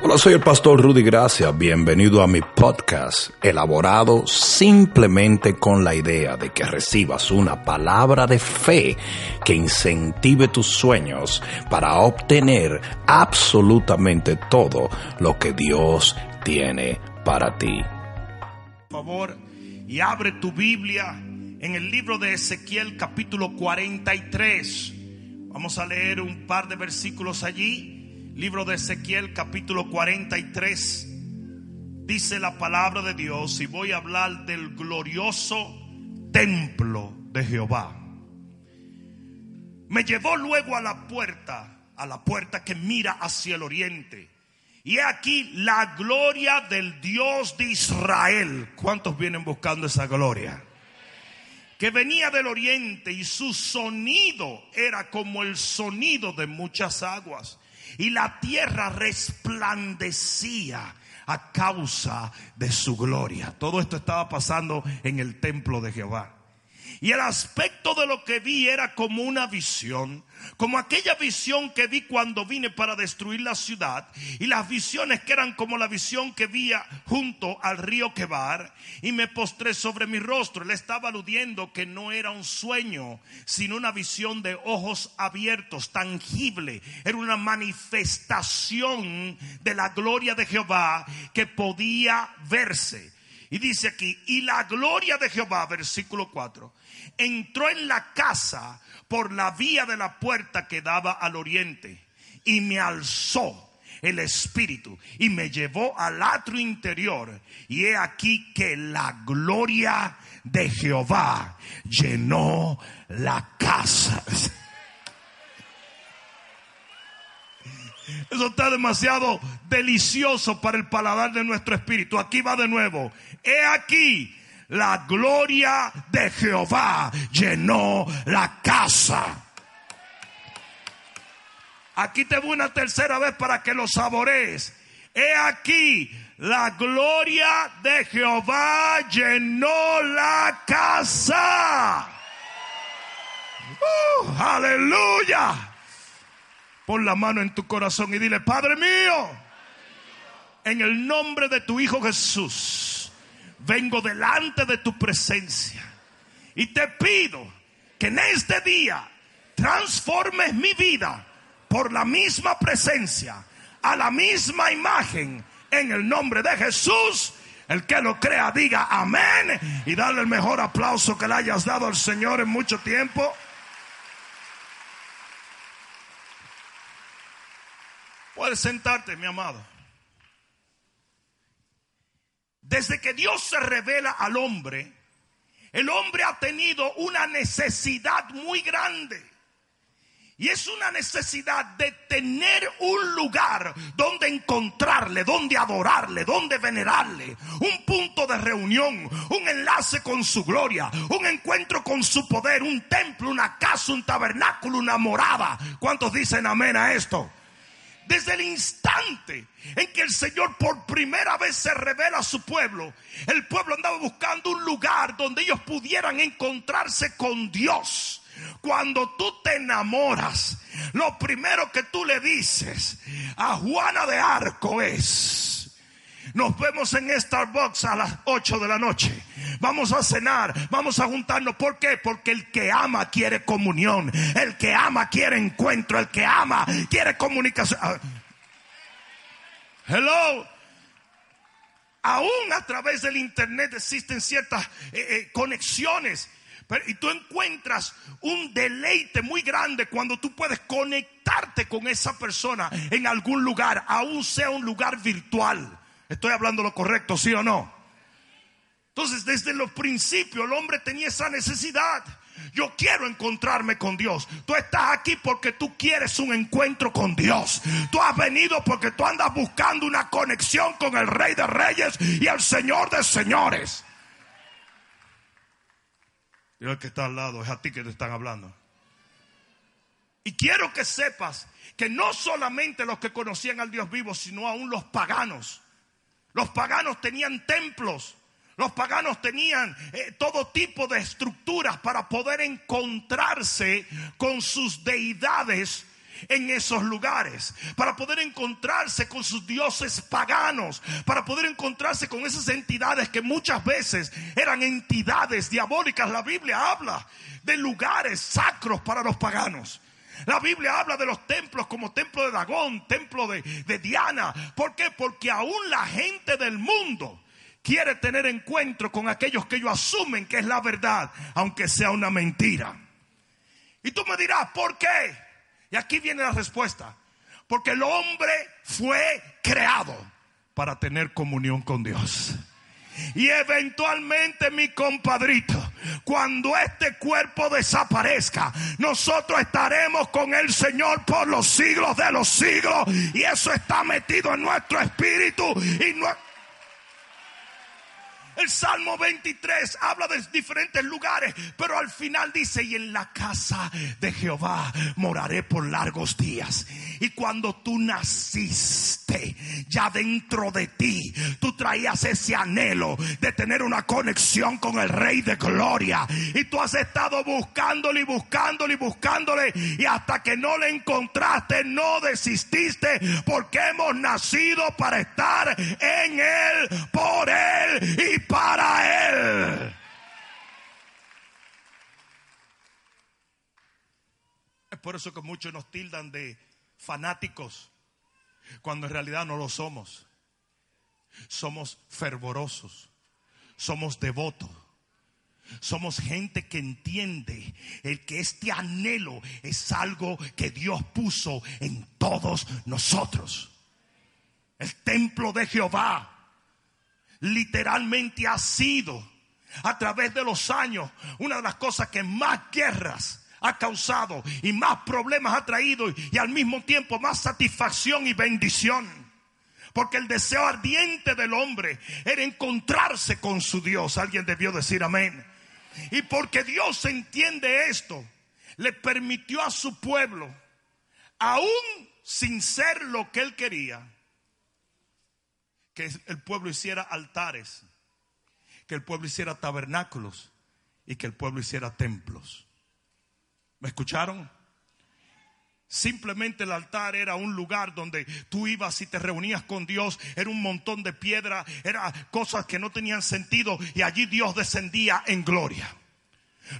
Hola, soy el pastor Rudy Gracia. Bienvenido a mi podcast, elaborado simplemente con la idea de que recibas una palabra de fe que incentive tus sueños para obtener absolutamente todo lo que Dios tiene para ti. Por favor, y abre tu Biblia en el libro de Ezequiel capítulo 43. Vamos a leer un par de versículos allí. Libro de Ezequiel capítulo 43. Dice la palabra de Dios y voy a hablar del glorioso templo de Jehová. Me llevó luego a la puerta, a la puerta que mira hacia el oriente. Y aquí la gloria del Dios de Israel. ¿Cuántos vienen buscando esa gloria? Que venía del oriente y su sonido era como el sonido de muchas aguas y la tierra resplandecía a causa de su gloria. Todo esto estaba pasando en el templo de Jehová. Y el aspecto de lo que vi era como una visión, como aquella visión que vi cuando vine para destruir la ciudad, y las visiones que eran como la visión que vi junto al río Quebar, y me postré sobre mi rostro. Le estaba aludiendo que no era un sueño, sino una visión de ojos abiertos, tangible. Era una manifestación de la gloria de Jehová que podía verse. Y dice aquí, y la gloria de Jehová, versículo 4, entró en la casa por la vía de la puerta que daba al oriente y me alzó el espíritu y me llevó al atrio interior y he aquí que la gloria de Jehová llenó la casa. Eso está demasiado delicioso para el paladar de nuestro espíritu. Aquí va de nuevo. He aquí la gloria de Jehová llenó la casa. Aquí te voy una tercera vez para que lo saborees. He aquí, la gloria de Jehová llenó la casa. Uh, aleluya. Pon la mano en tu corazón y dile, Padre mío, en el nombre de tu Hijo Jesús, vengo delante de tu presencia y te pido que en este día transformes mi vida por la misma presencia, a la misma imagen, en el nombre de Jesús. El que lo crea, diga amén y dale el mejor aplauso que le hayas dado al Señor en mucho tiempo. Puedes sentarte, mi amado. Desde que Dios se revela al hombre, el hombre ha tenido una necesidad muy grande. Y es una necesidad de tener un lugar donde encontrarle, donde adorarle, donde venerarle. Un punto de reunión, un enlace con su gloria, un encuentro con su poder, un templo, una casa, un tabernáculo, una morada. ¿Cuántos dicen amén a esto? Desde el instante en que el Señor por primera vez se revela a su pueblo, el pueblo andaba buscando un lugar donde ellos pudieran encontrarse con Dios. Cuando tú te enamoras, lo primero que tú le dices a Juana de Arco es, nos vemos en Starbucks a las 8 de la noche. Vamos a cenar, vamos a juntarnos. ¿Por qué? Porque el que ama quiere comunión. El que ama quiere encuentro. El que ama quiere comunicación. Ah. Hello. Aún a través del internet existen ciertas eh, eh, conexiones. y tú encuentras un deleite muy grande cuando tú puedes conectarte con esa persona en algún lugar, aún sea un lugar virtual. ¿Estoy hablando lo correcto, sí o no? Entonces, desde los principios el hombre tenía esa necesidad. Yo quiero encontrarme con Dios. Tú estás aquí porque tú quieres un encuentro con Dios. Tú has venido porque tú andas buscando una conexión con el Rey de Reyes y el Señor de Señores. Y el que está al lado es a ti que te están hablando. Y quiero que sepas que no solamente los que conocían al Dios vivo, sino aún los paganos los paganos tenían templos. Los paganos tenían eh, todo tipo de estructuras para poder encontrarse con sus deidades en esos lugares, para poder encontrarse con sus dioses paganos, para poder encontrarse con esas entidades que muchas veces eran entidades diabólicas. La Biblia habla de lugares sacros para los paganos. La Biblia habla de los templos como templo de Dagón, templo de, Diana. ¿Por qué? Porque aún la gente del mundo quiere tener encuentro con aquellos que ellos asumen que es la verdad, aunque sea una mentira. Y tú me dirás, ¿por qué? Y aquí viene la respuesta. Porque el hombre fue creado para tener comunión con Dios. Y eventualmente mi compadrito, cuando este cuerpo desaparezca, nosotros estaremos con el Señor por los siglos de los siglos. Y eso está metido en nuestro espíritu y no el Salmo 23 habla de diferentes lugares, pero al final dice, y en la casa de Jehová moraré por largos días. Y cuando tú naciste, ya dentro de ti, tú traías ese anhelo de tener una conexión con el Rey de Gloria. Y tú has estado buscándole y buscándole y buscándole. Y hasta que no le encontraste, no desististe, porque hemos nacido para estar en Él, por Él y para Él. Es por eso que muchos nos tildan de fanáticos, cuando en realidad no lo somos. Somos fervorosos, somos devotos. Somos gente que entiende el que este anhelo es algo que Dios puso en todos nosotros. El templo de Jehová literalmente ha sido a través de los años una de las cosas que más guerras ha causado y más problemas ha traído y al mismo tiempo más satisfacción y bendición. Porque el deseo ardiente del hombre era encontrarse con su Dios. Alguien debió decir amén. Y porque Dios entiende esto, le permitió a su pueblo, aún sin ser lo que él quería, que el pueblo hiciera altares, que el pueblo hiciera tabernáculos y que el pueblo hiciera templos. ¿Me escucharon? Simplemente el altar era un lugar donde tú ibas y te reunías con Dios. Era un montón de piedra, era cosas que no tenían sentido y allí Dios descendía en gloria.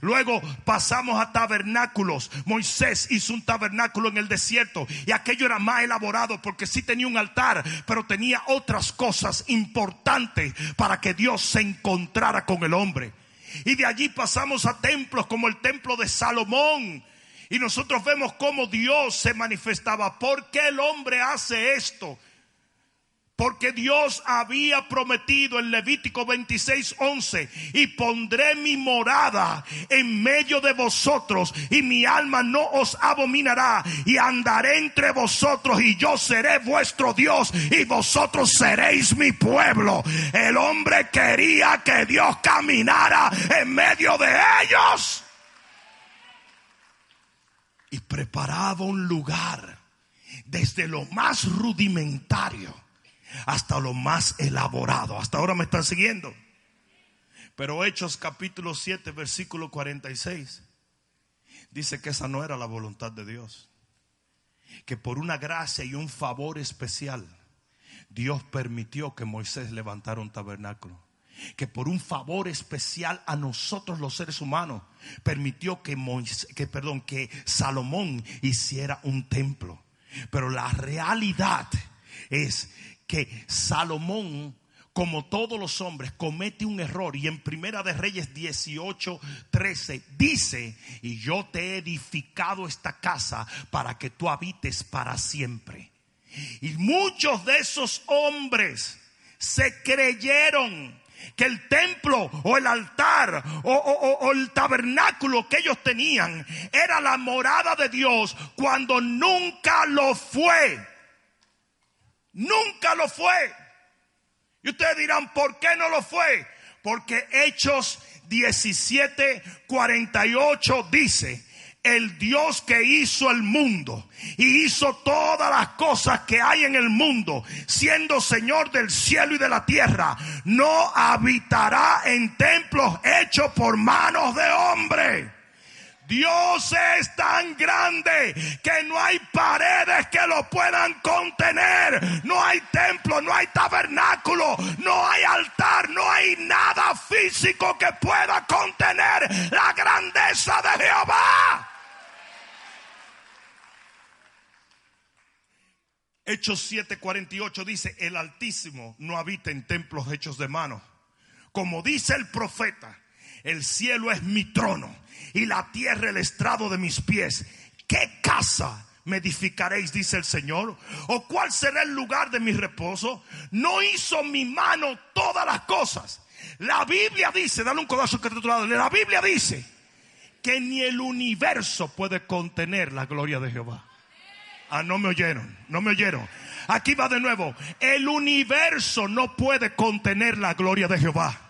Luego pasamos a tabernáculos. Moisés hizo un tabernáculo en el desierto y aquello era más elaborado porque sí tenía un altar, pero tenía otras cosas importantes para que Dios se encontrara con el hombre. Y de allí pasamos a templos como el templo de Salomón. Y nosotros vemos cómo Dios se manifestaba. ¿Por qué el hombre hace esto? Porque Dios había prometido en Levítico 26, 11, y pondré mi morada en medio de vosotros, y mi alma no os abominará, y andaré entre vosotros, y yo seré vuestro Dios, y vosotros seréis mi pueblo. El hombre quería que Dios caminara en medio de ellos. Y preparaba un lugar desde lo más rudimentario hasta lo más elaborado. Hasta ahora me están siguiendo. Pero Hechos capítulo 7, versículo 46, dice que esa no era la voluntad de Dios. Que por una gracia y un favor especial, Dios permitió que Moisés levantara un tabernáculo. Que por un favor especial a nosotros los seres humanos permitió que, que, perdón, que Salomón hiciera un templo. Pero la realidad es que Salomón, como todos los hombres, comete un error. Y en Primera de Reyes 18, 13 dice, y yo te he edificado esta casa para que tú habites para siempre. Y muchos de esos hombres se creyeron que el templo o el altar o, o, el tabernáculo que ellos tenían era la morada de Dios cuando nunca lo fue. Nunca lo fue. Y ustedes dirán, ¿por qué no lo fue? Porque Hechos 17, 48 dice, el Dios que hizo el mundo y hizo todas las cosas que hay en el mundo, siendo Señor del cielo y de la tierra, no habitará en templos hechos por manos de hombre. Dios es tan grande que no hay paredes que lo puedan contener. No hay templo, no hay tabernáculo, no hay altar, no hay nada físico que pueda contener la grandeza de Jehová. Hechos 7:48 dice, el Altísimo no habita en templos hechos de mano. Como dice el profeta, el cielo es mi trono y la tierra el estrado de mis pies. ¿Qué casa me edificaréis, dice el Señor? ¿O cuál será el lugar de mi reposo? No hizo mi mano todas las cosas. La Biblia dice, dale un codazo que te lado, la Biblia dice que ni el universo puede contener la gloria de Jehová. Ah, no me oyeron, no me oyeron. Aquí va de nuevo. El universo no puede contener la gloria de Jehová.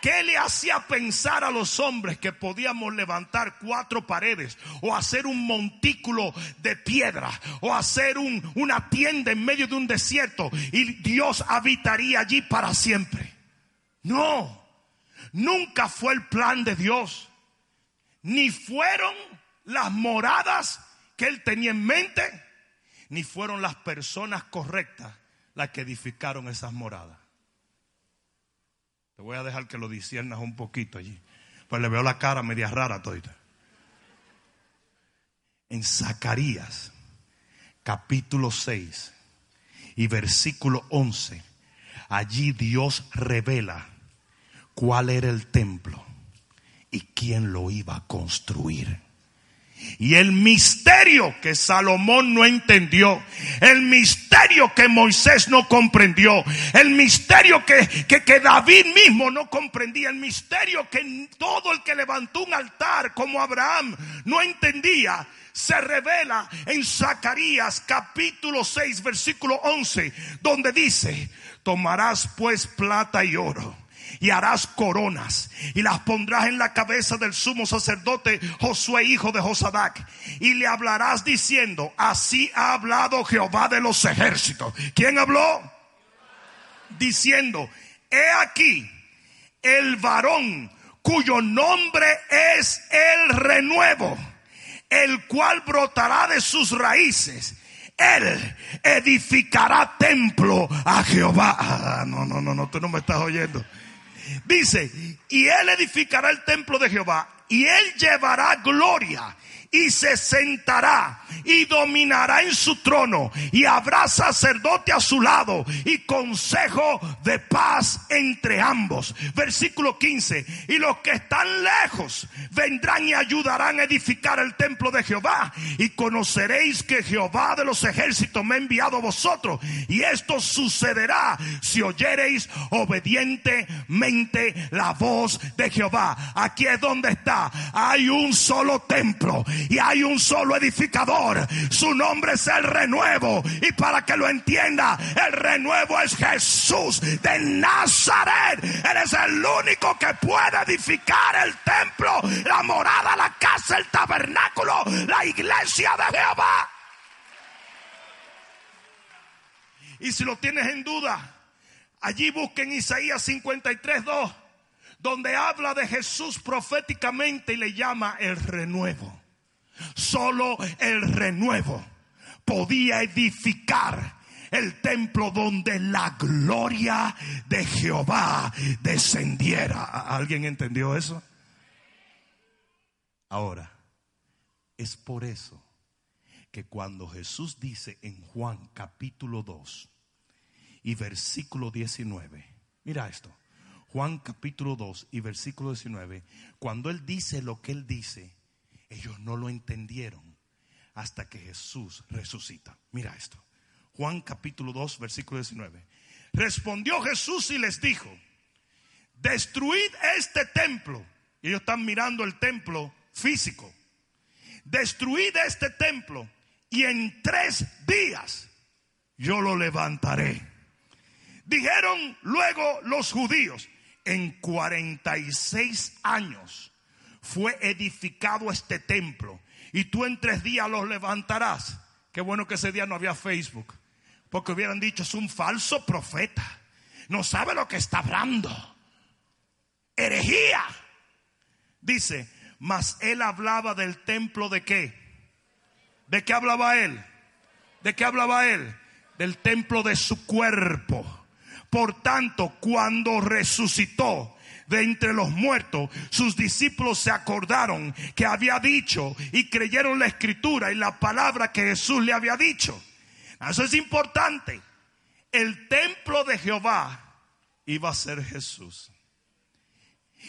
¿Qué le hacía pensar a los hombres que podíamos levantar cuatro paredes o hacer un montículo de piedra o hacer una tienda en medio de un desierto y Dios habitaría allí para siempre? No, nunca fue el plan de Dios, ni fueron las moradas que él tenía en mente, ni fueron las personas correctas las que edificaron esas moradas. Te voy a dejar que lo disiernas un poquito allí. Pues le veo la cara media rara todita. En Zacarías, capítulo 6 y versículo 11, allí Dios revela cuál era el templo y quién lo iba a construir. Y el misterio que Salomón no entendió, el misterio que Moisés no comprendió, el misterio que, que, David mismo no comprendía, el misterio que todo el que levantó un altar como Abraham no entendía, se revela en Zacarías capítulo 6 versículo 11, donde dice, tomarás pues plata y oro y harás coronas y las pondrás en la cabeza del sumo sacerdote Josué, hijo de Josadac, y le hablarás diciendo, así ha hablado Jehová de los ejércitos. ¿Quién habló? Diciendo, he aquí el varón cuyo nombre es el renuevo, el cual brotará de sus raíces. Él edificará templo a Jehová. Ah, no, no, no, no, tú no me estás oyendo. Dice, y él edificará el templo de Jehová y él llevará gloria y se sentará y dominará en su trono y habrá sacerdote a su lado y consejo de paz entre ambos. Versículo 15. Y los que están lejos vendrán y ayudarán a edificar el templo de Jehová y conoceréis que Jehová de los ejércitos me ha enviado a vosotros y esto sucederá si oyereis obedientemente la voz de Jehová. Aquí es donde está. Hay un solo templo y hay un solo edificador. Su nombre es el renuevo. Y para que lo entienda, el renuevo es Jesús de Nazaret. Él es el único que puede edificar el templo, la morada, la casa, el tabernáculo, la iglesia de Jehová. Y si lo tienes en duda, allí busquen Isaías 53, 2, donde habla de Jesús proféticamente y le llama el renuevo. Solo el renuevo podía edificar el templo donde la gloria de Jehová descendiera. ¿Alguien entendió eso? Ahora, es por eso que cuando Jesús dice en Juan capítulo 2 y versículo 19, mira esto, Juan capítulo 2 y versículo 19, cuando Él dice lo que Él dice, ellos no lo entendieron hasta que Jesús resucita. Mira esto. Juan capítulo 2, versículo 19. Respondió Jesús y les dijo, destruid este templo. Y ellos están mirando el templo físico. Destruid este templo y en tres días yo lo levantaré. Dijeron luego los judíos, en 46 años fue edificado este templo y tú en tres días los levantarás. Qué bueno que ese día no había Facebook, porque hubieran dicho es un falso profeta, no sabe lo que está hablando. Herejía. Dice, Mas él hablaba del templo de qué? ¿De qué hablaba él? ¿De qué hablaba él? Del templo de su cuerpo. Por tanto, cuando resucitó de entre los muertos, sus discípulos se acordaron que había dicho y creyeron la escritura y la palabra que Jesús le había dicho. Eso es importante. El templo de Jehová iba a ser Jesús.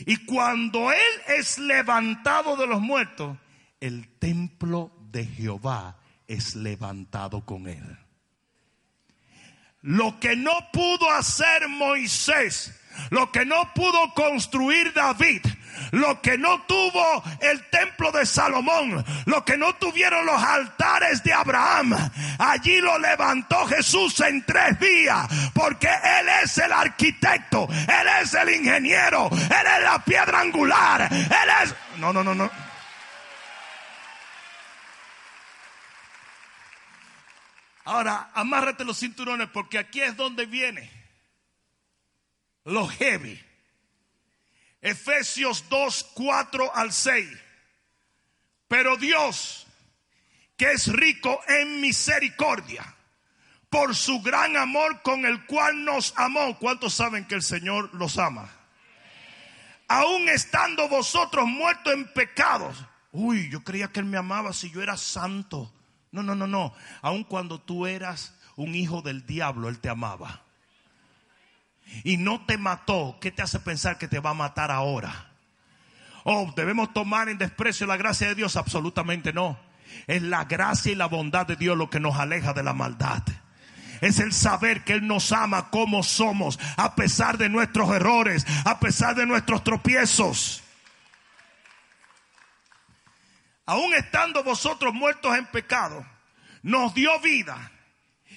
Y cuando Él es levantado de los muertos, el templo de Jehová es levantado con Él. Lo que no pudo hacer Moisés, lo que no pudo construir David, lo que no tuvo el templo de Salomón, lo que no tuvieron los altares de Abraham, allí lo levantó Jesús en tres días, porque Él es el arquitecto, Él es el ingeniero, Él es la piedra angular, Él es... No, no, no, no. Ahora, amárrate los cinturones porque aquí es donde viene lo heavy. Efesios 2, 4 al 6. Pero Dios, que es rico en misericordia, por su gran amor con el cual nos amó. ¿Cuántos saben que el Señor los ama? Aún estando vosotros muertos en pecados. Uy, yo creía que Él me amaba si yo era santo. No, no, no, no. Aun cuando tú eras un hijo del diablo, Él te amaba. Y no te mató. ¿Qué te hace pensar que te va a matar ahora? Oh, debemos tomar en desprecio la gracia de Dios. Absolutamente no. Es la gracia y la bondad de Dios lo que nos aleja de la maldad. Es el saber que Él nos ama como somos, a pesar de nuestros errores, a pesar de nuestros tropiezos. Aún estando vosotros muertos en pecado, nos dio vida.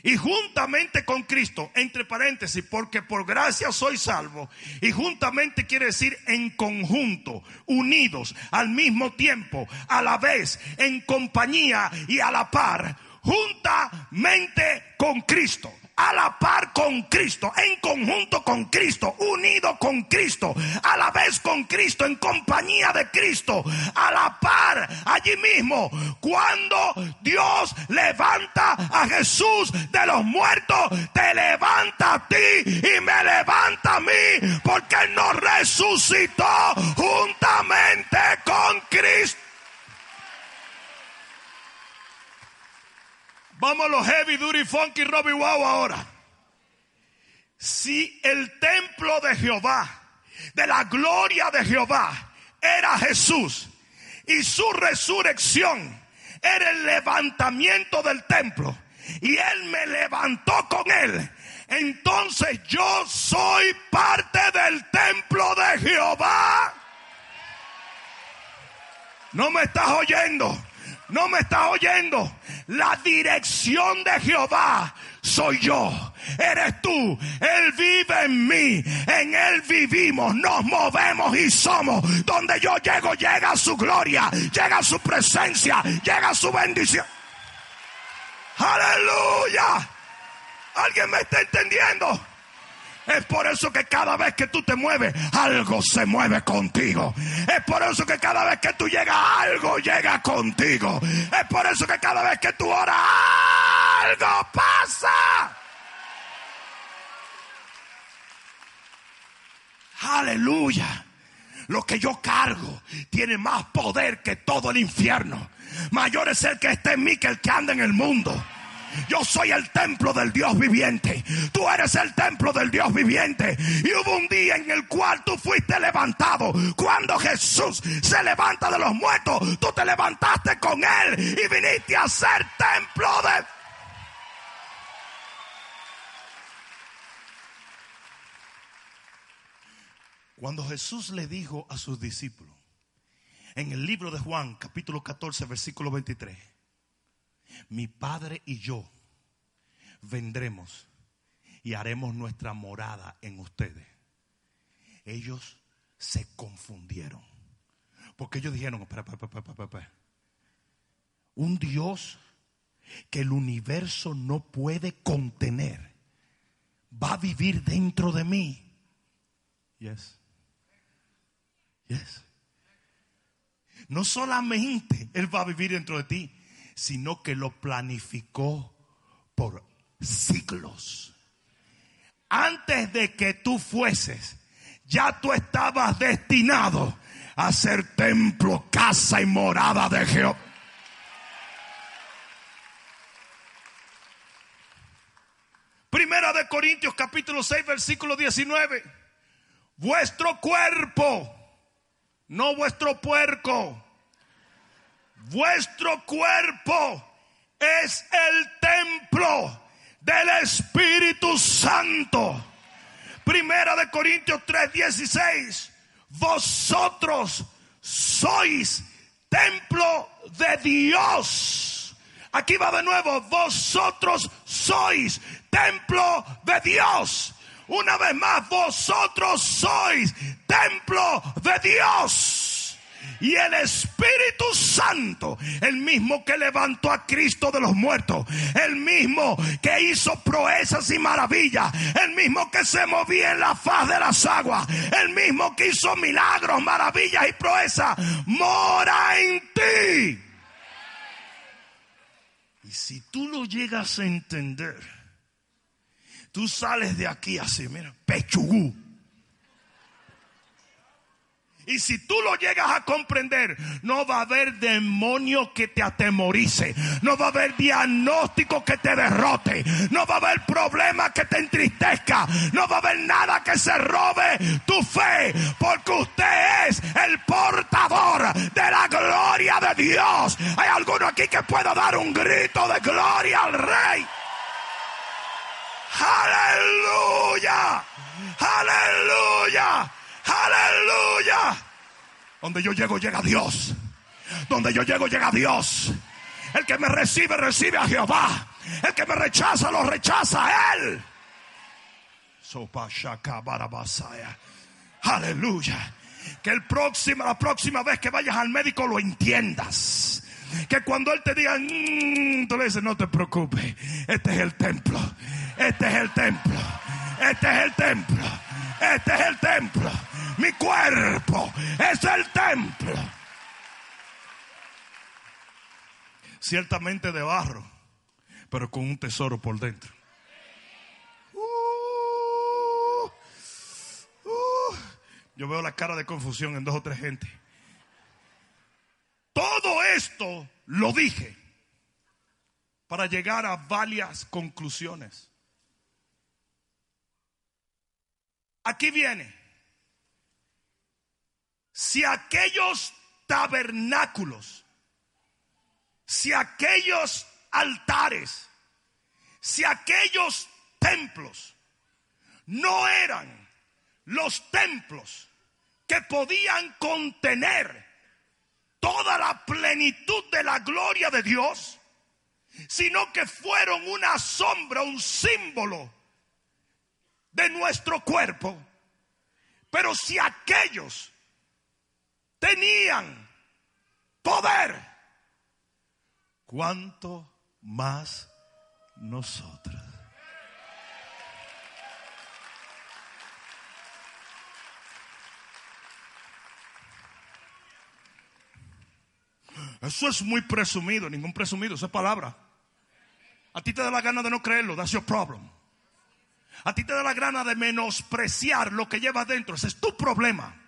Y juntamente con Cristo, entre paréntesis, porque por gracia soy salvo. Y juntamente quiere decir en conjunto, unidos, al mismo tiempo, a la vez, en compañía y a la par, juntamente con Cristo a la par con Cristo, en conjunto con Cristo, unido con Cristo, a la vez con Cristo, en compañía de Cristo, a la par, allí mismo, cuando Dios levanta a Jesús de los muertos, te levanta a ti y me levanta a mí, porque Él nos resucitó juntamente con Cristo. Vamos a los heavy duty funky Robbie Wow ahora. Si el templo de Jehová, de la gloria de Jehová, era Jesús y su resurrección era el levantamiento del templo y él me levantó con él. Entonces yo soy parte del templo de Jehová. No me estás oyendo. No me estás oyendo. La dirección de Jehová soy yo. Eres tú. Él vive en mí. En Él vivimos. Nos movemos y somos. Donde yo llego, llega su gloria. Llega su presencia. Llega su bendición. Aleluya. ¿Alguien me está entendiendo? Es por eso que cada vez que tú te mueves, algo se mueve contigo. Es por eso que cada vez que tú llegas, algo llega contigo. Es por eso que cada vez que tú oras, algo pasa. Aleluya. Lo que yo cargo tiene más poder que todo el infierno. Mayor es el que está en mí que el que anda en el mundo. Yo soy el templo del Dios viviente. Tú eres el templo del Dios viviente. Y hubo un día en el cual tú fuiste levantado. Cuando Jesús se levanta de los muertos, tú te levantaste con Él y viniste a ser templo de... Cuando Jesús le dijo a sus discípulos, en el libro de Juan, capítulo 14, versículo 23, mi Padre y yo vendremos y haremos nuestra morada en ustedes. Ellos se confundieron. Porque ellos dijeron, espera, espera, espera, espera, espera. Un Dios que el universo no puede contener va a vivir dentro de mí. Yes. Yes. No solamente Él va a vivir dentro de ti, sino que lo planificó por siglos. Antes de que tú fueses, ya tú estabas destinado a ser templo, casa y morada de Jehová. Primera de Corintios capítulo 6 versículo 19. Vuestro cuerpo, no vuestro puerco. Vuestro cuerpo es el templo del Espíritu Santo. Primera de Corintios 3:16. Vosotros sois templo de Dios. Aquí va de nuevo. Vosotros sois templo de Dios. Una vez más, vosotros sois templo de Dios. Y el Espíritu Santo, el mismo que levantó a Cristo de los muertos, el mismo que hizo proezas y maravillas, el mismo que se movía en la faz de las aguas, el mismo que hizo milagros, maravillas y proezas, mora en ti. Y si tú lo llegas a entender, tú sales de aquí así, mira, pechugú. Y si tú lo llegas a comprender, no va a haber demonio que te atemorice. No va a haber diagnóstico que te derrote. No va a haber problema que te entristezca. No va a haber nada que se robe tu fe. Porque usted es el portador de la gloria de Dios. Hay alguno aquí que pueda dar un grito de gloria al Rey. Aleluya. Aleluya. Aleluya. Donde yo llego, llega Dios. Donde yo llego, llega Dios. El que me recibe, recibe a Jehová. El que me rechaza, lo rechaza a Él. Aleluya. Que el próximo, la próxima vez que vayas al médico lo entiendas. Que cuando Él te diga, mm", tú le dices, no te preocupes. Este es el templo. Este es el templo. Este es el templo. Este es el templo. Mi cuerpo es el templo. Ciertamente de barro, pero con un tesoro por dentro. Uh, uh. yo veo la cara de confusión en dos o tres gente. Todo esto lo dije para llegar a varias conclusiones. Aquí viene. Si aquellos tabernáculos, si aquellos altares, si aquellos templos no eran los templos que podían contener toda la plenitud de la gloria de Dios, sino que fueron una sombra, un símbolo de nuestro cuerpo. Pero si aquellos tenían poder, ¿cuánto más nosotros? Eso es muy presumido, ningún presumido, esa es palabra. A ti te da la gana de no creerlo, that's your problem. A ti te da la gana de menospreciar lo que llevas dentro, ese es tu problema.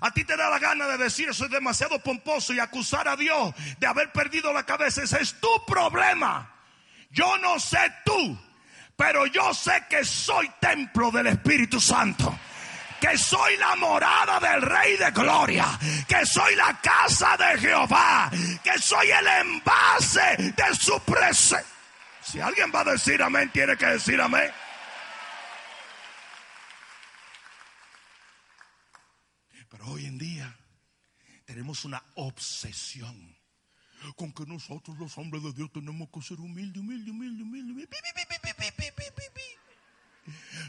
A ti te da la gana de decir eso es demasiado pomposo y acusar a Dios de haber perdido la cabeza. Ese es tu problema. Yo no sé tú, pero yo sé que soy templo del Espíritu Santo que soy la morada del Rey de Gloria, que soy la casa de Jehová, que soy el envase de su presencia. Si alguien va a decir amén, tiene que decir amén. Hoy en día tenemos una obsesión con que nosotros los hombres de Dios tenemos que ser humildes, humildes, humildes, humildes.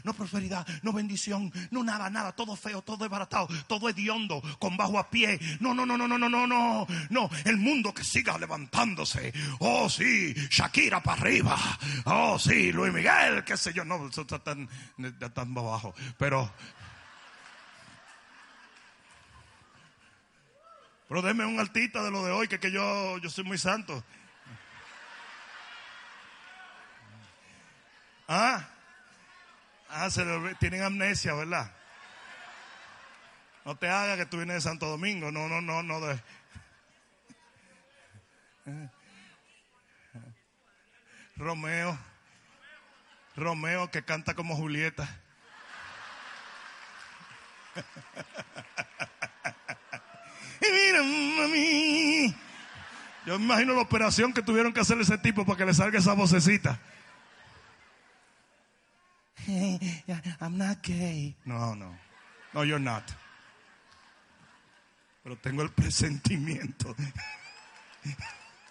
No prosperidad, no bendición, no nada, nada, todo feo, todo desbaratado, todo hediondo, con bajo a pie. No, no, no, no, no, no, no, no, no. El mundo que siga levantándose. Oh, sí, Shakira para arriba. Oh, sí, Luis Miguel, qué sé yo. No, eso está tan, tan bajo. Pero Pero denme un altita de lo de hoy, que, que yo, yo soy muy santo. Ah, ah se le, tienen amnesia, ¿verdad? No te hagas que tú vienes de Santo Domingo. No, no, no, no. De... Romeo. Romeo que canta como Julieta. Y mira, mami. Yo me imagino la operación que tuvieron que hacer ese tipo para que le salga esa vocecita. I'm not gay. No, no. No, you're not. Pero tengo el presentimiento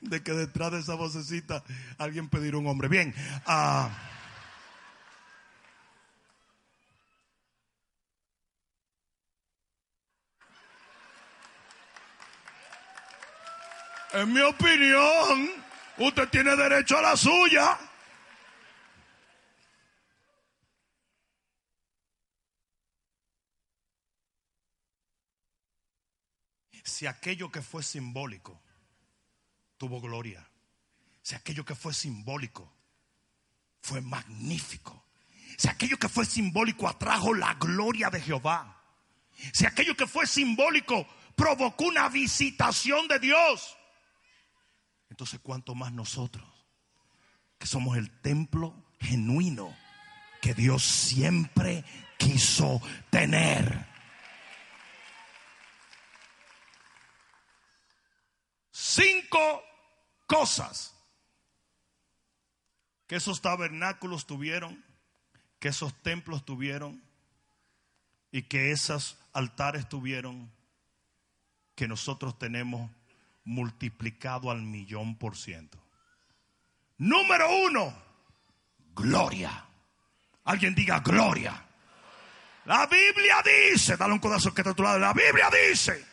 de que detrás de esa vocecita alguien pedirá un hombre. Bien. Uh, en mi opinión, usted tiene derecho a la suya. Si aquello que fue simbólico tuvo gloria, si aquello que fue simbólico fue magnífico, si aquello que fue simbólico atrajo la gloria de Jehová, si aquello que fue simbólico provocó una visitación de Dios, entonces cuánto más nosotros, que somos el templo genuino que Dios siempre quiso tener. Cinco cosas que esos tabernáculos tuvieron, que esos templos tuvieron y que esos altares tuvieron, que nosotros tenemos multiplicado al millón por ciento. Número uno, gloria. Alguien diga gloria. La Biblia dice, dale un codazo que está a tu lado, la Biblia dice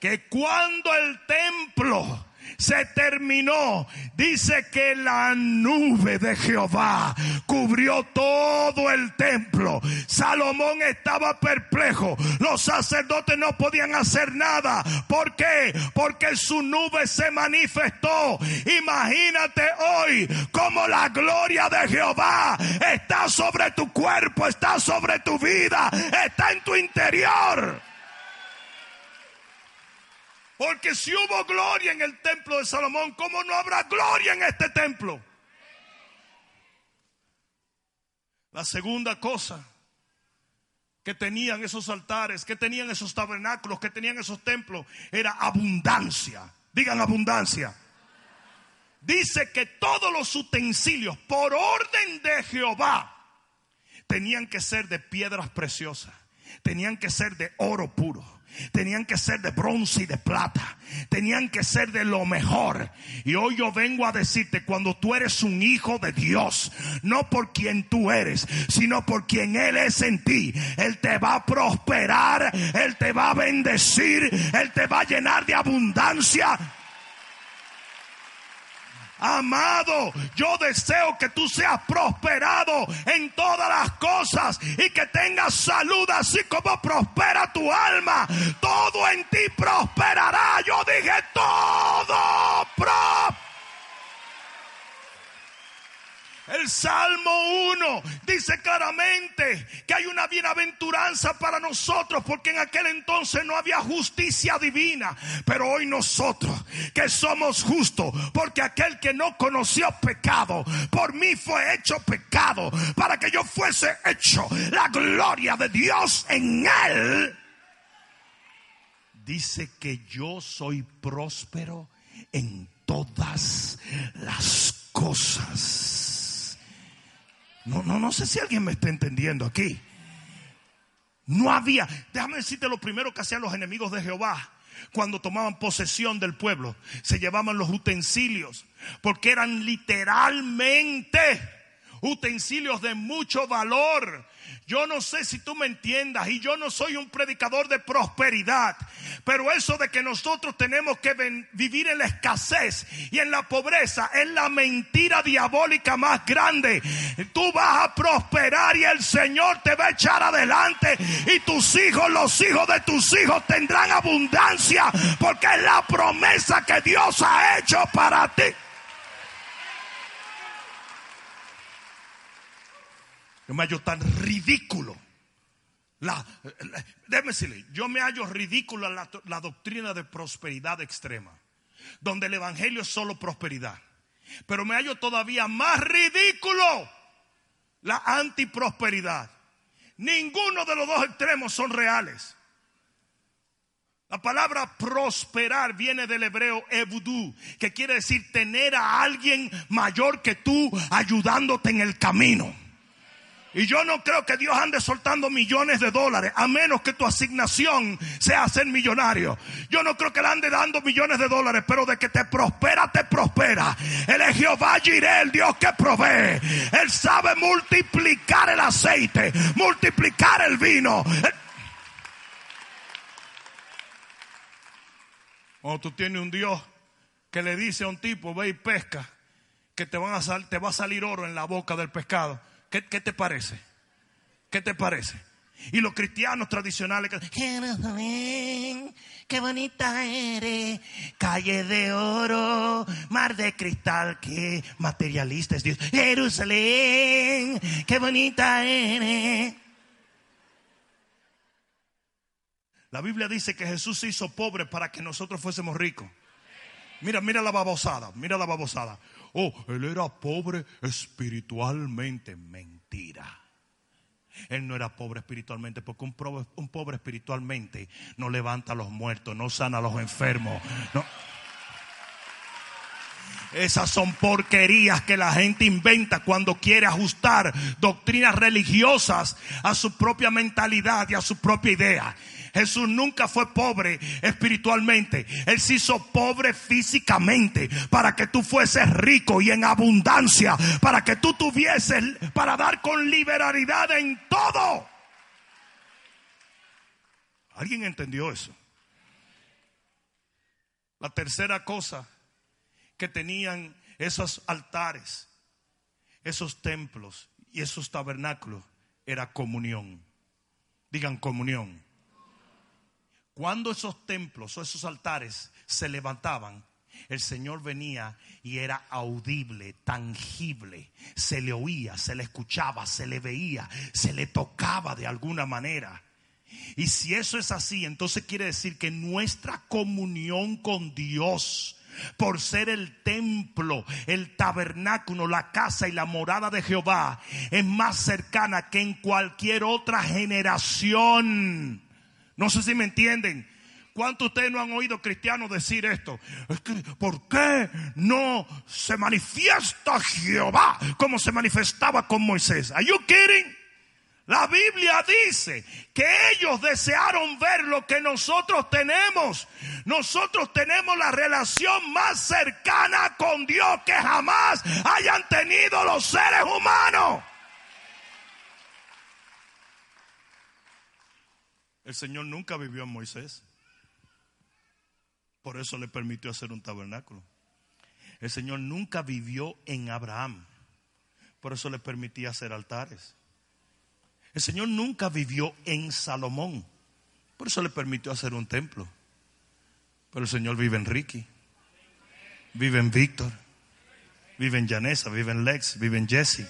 que cuando el templo se terminó. Dice que la nube de Jehová cubrió todo el templo. Salomón estaba perplejo. Los sacerdotes no podían hacer nada. ¿Por qué? Porque su nube se manifestó. Imagínate hoy como la gloria de Jehová está sobre tu cuerpo, está sobre tu vida, está en tu interior. Porque si hubo gloria en el templo de Salomón, ¿cómo no habrá gloria en este templo? La segunda cosa que tenían esos altares, que tenían esos tabernáculos, que tenían esos templos, era abundancia. Digan abundancia. Dice que todos los utensilios, por orden de Jehová, tenían que ser de piedras preciosas, tenían que ser de oro puro Tenían que ser de bronce y de plata. Tenían que ser de lo mejor. Y hoy yo vengo a decirte, cuando tú eres un hijo de Dios, no por quien tú eres, sino por quien Él es en ti, Él te va a prosperar, Él te va a bendecir, Él te va a llenar de abundancia. Amado, yo deseo que tú seas prosperado en todas las cosas y que tengas salud así como prospera tu alma. Todo en ti prosperará. Yo dije todo prosperará. El Salmo 1 dice claramente que hay una bienaventuranza para nosotros porque en aquel entonces no había justicia divina. Pero hoy nosotros que somos justos porque aquel que no conoció pecado por mí fue hecho pecado para que yo fuese hecho la gloria de Dios en él. Dice que yo soy próspero en todas las cosas no, no, no sé si alguien me está entendiendo aquí. No había, déjame decirte lo primero que hacían los enemigos de Jehová cuando tomaban posesión del pueblo. Se llevaban los utensilios porque eran literalmente utensilios de mucho valor. Yo no sé si tú me entiendas y yo no soy un predicador de prosperidad, pero eso de que nosotros tenemos que vivir en la escasez y en la pobreza es la mentira diabólica más grande. Tú vas a prosperar y el Señor te va a echar adelante y tus hijos, los hijos de tus hijos tendrán abundancia porque es la promesa que Dios ha hecho para ti. Yo me hallo tan ridículo. La, déjeme decirle, yo me hallo ridículo la, la doctrina de prosperidad extrema, donde el evangelio es solo prosperidad. Pero me hallo todavía más ridículo la antiprosperidad. Ninguno de los dos extremos son reales. La palabra prosperar viene del hebreo evudu, que quiere decir tener a alguien mayor que tú ayudándote en el camino. Y yo no creo que Dios ande soltando millones de dólares, a menos que tu asignación sea ser millonario. Yo no creo que le ande dando millones de dólares, pero de que te prospera, te prospera. Él es Jehová Jireh, el Dios que provee. Él sabe multiplicar el aceite, multiplicar el vino. Cuando tú tienes un Dios que le dice a un tipo, ve y pesca, que te, va a salir oro en la boca del pescado ¿Qué, te parece? ¿Qué te parece? Y los cristianos tradicionales Jerusalén, qué bonita eres, calle de oro, mar de cristal, qué materialista es Dios. Jerusalén, qué bonita eres. La Biblia dice que Jesús se hizo pobre para que nosotros fuésemos ricos. Mira, mira la babosada, mira la babosada. Oh, él era pobre espiritualmente. Mentira. Él no era pobre espiritualmente porque un pobre, espiritualmente no levanta a los muertos, no sana a los enfermos. No. Esas son porquerías que la gente inventa cuando quiere ajustar doctrinas religiosas a su propia mentalidad y a su propia idea. Jesús nunca fue pobre espiritualmente. Él se hizo pobre físicamente para que tú fueses rico y en abundancia. Para que tú tuvieses para dar con liberalidad en todo. ¿Alguien entendió eso? La tercera cosa que tenían esos altares, esos templos y esos tabernáculos era comunión. Digan comunión. Cuando esos templos o esos altares se levantaban, el Señor venía y era audible, tangible. Se le oía, se le escuchaba, se le veía, se le tocaba de alguna manera. Y si eso es así, entonces quiere decir que nuestra comunión con Dios, por ser el templo, el tabernáculo, la casa y la morada de Jehová, es más cercana que en cualquier otra generación. No sé si me entienden. ¿Cuántos de ustedes no han oído cristianos decir esto? Es que, ¿por qué no se manifiesta Jehová como se manifestaba con Moisés? ¿Are you kidding? La Biblia dice que ellos desearon ver lo que nosotros tenemos. Nosotros tenemos la relación más cercana con Dios que jamás hayan tenido los seres humanos. El Señor nunca vivió en Moisés. Por eso le permitió hacer un tabernáculo. El Señor nunca vivió en Abraham. Por eso le permitía hacer altares. El Señor nunca vivió en Salomón. Por eso le permitió hacer un templo. Pero el Señor vive en Ricky. Vive en Víctor. Vive en Janessa. Vive en Lex. Vive en Jesse.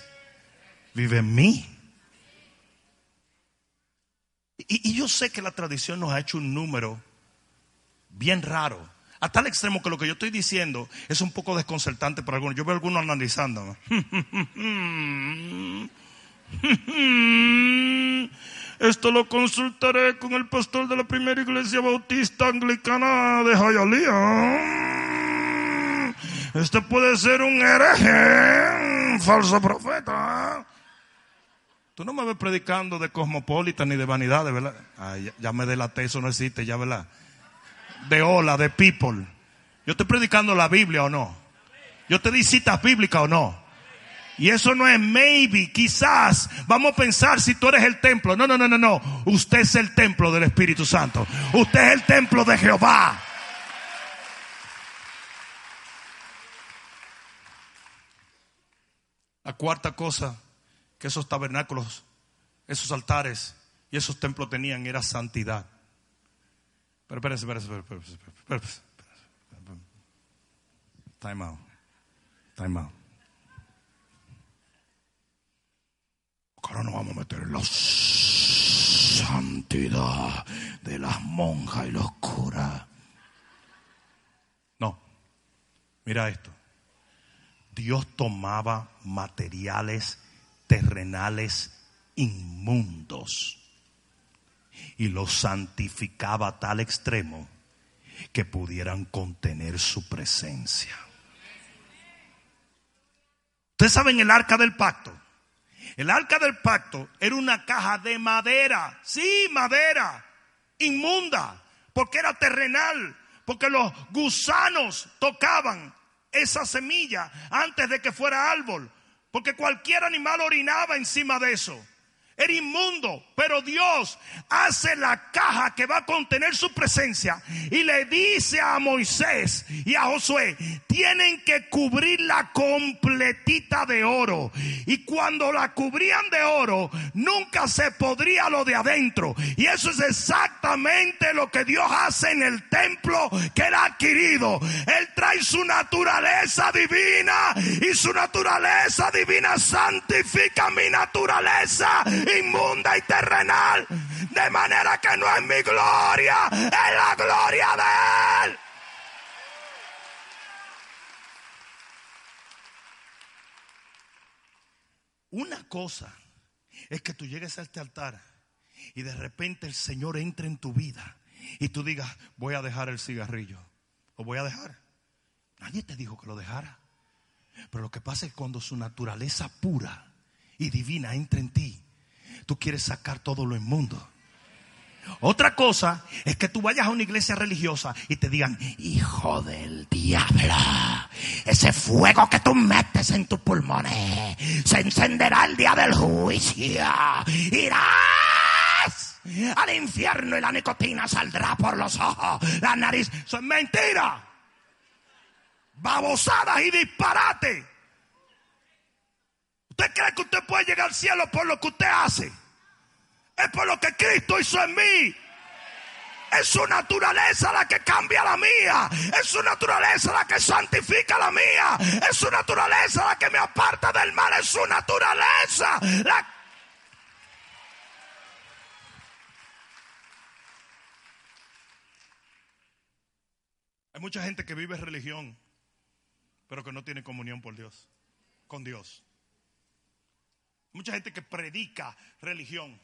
Vive en mí. Y, yo sé que la tradición nos ha hecho un número bien raro. A tal extremo que lo que yo estoy diciendo es un poco desconcertante para algunos. Yo veo algunos analizando. Esto lo consultaré con el pastor de la primera iglesia bautista anglicana de Hialeah. Este puede ser un hereje, un falso profeta. Tú no me ves predicando de cosmopolita ni de vanidad, ¿verdad? ya, me delaté, eso no existe, ya, ¿verdad? De hola, de people. Yo estoy predicando la Biblia o no. Yo te di citas bíblicas o no. Y eso no es maybe, quizás. Vamos a pensar si tú eres el templo. No, no, no, no, no. Usted es el templo del Espíritu Santo. Usted es el templo de Jehová. La cuarta cosa que esos tabernáculos, esos altares y esos templos tenían era santidad. Pero espérense, espérense, espérense, espérense, Time out. Time out. Ahora nos vamos a meter en la santidad de las monjas y los curas. No, mira esto. Dios tomaba materiales terrenales inmundos y los santificaba a tal extremo que pudieran contener su presencia. Ustedes saben el arca del pacto. El arca del pacto era una caja de madera, sí, madera, inmunda, porque era terrenal, porque los gusanos tocaban esa semilla antes de que fuera árbol, porque cualquier animal orinaba encima de eso. Era inmundo, pero Dios hace la caja que va a contener su presencia y le dice a Moisés y a Josué, tienen que cubrirla completita de oro. Y cuando la cubrían de oro, nunca se podría lo de adentro. Y eso es exactamente lo que Dios hace en el templo que él ha adquirido. Él trae su naturaleza divina y su naturaleza divina santifica mi naturaleza inmunda y terrenal. De manera que no es mi gloria, es la gloria de Él. Una cosa es que tú llegues a este altar y de repente el Señor entre en tu vida y tú digas, voy a dejar el cigarrillo o voy a dejar. Nadie te dijo que lo dejara. Pero lo que pasa es cuando su naturaleza pura y divina entra en ti, tú quieres sacar todo lo inmundo. Otra cosa es que tú vayas a una iglesia religiosa y te digan, hijo del diablo, ese fuego que tú metes en tus pulmones se encenderá el día del juicio. Irás al infierno y la nicotina saldrá por los ojos, la nariz. Eso es mentira. Babosadas y disparate. ¿Usted cree que usted puede llegar al cielo por lo que usted hace? Es por lo que Cristo hizo en mí. Es su naturaleza la que cambia la mía. Es su naturaleza la que santifica la mía. Es su naturaleza la que me aparta del mal. Es su naturaleza Hay mucha gente que vive religión, pero que no tiene comunión por Dios, con Dios. Mucha gente que predica religión.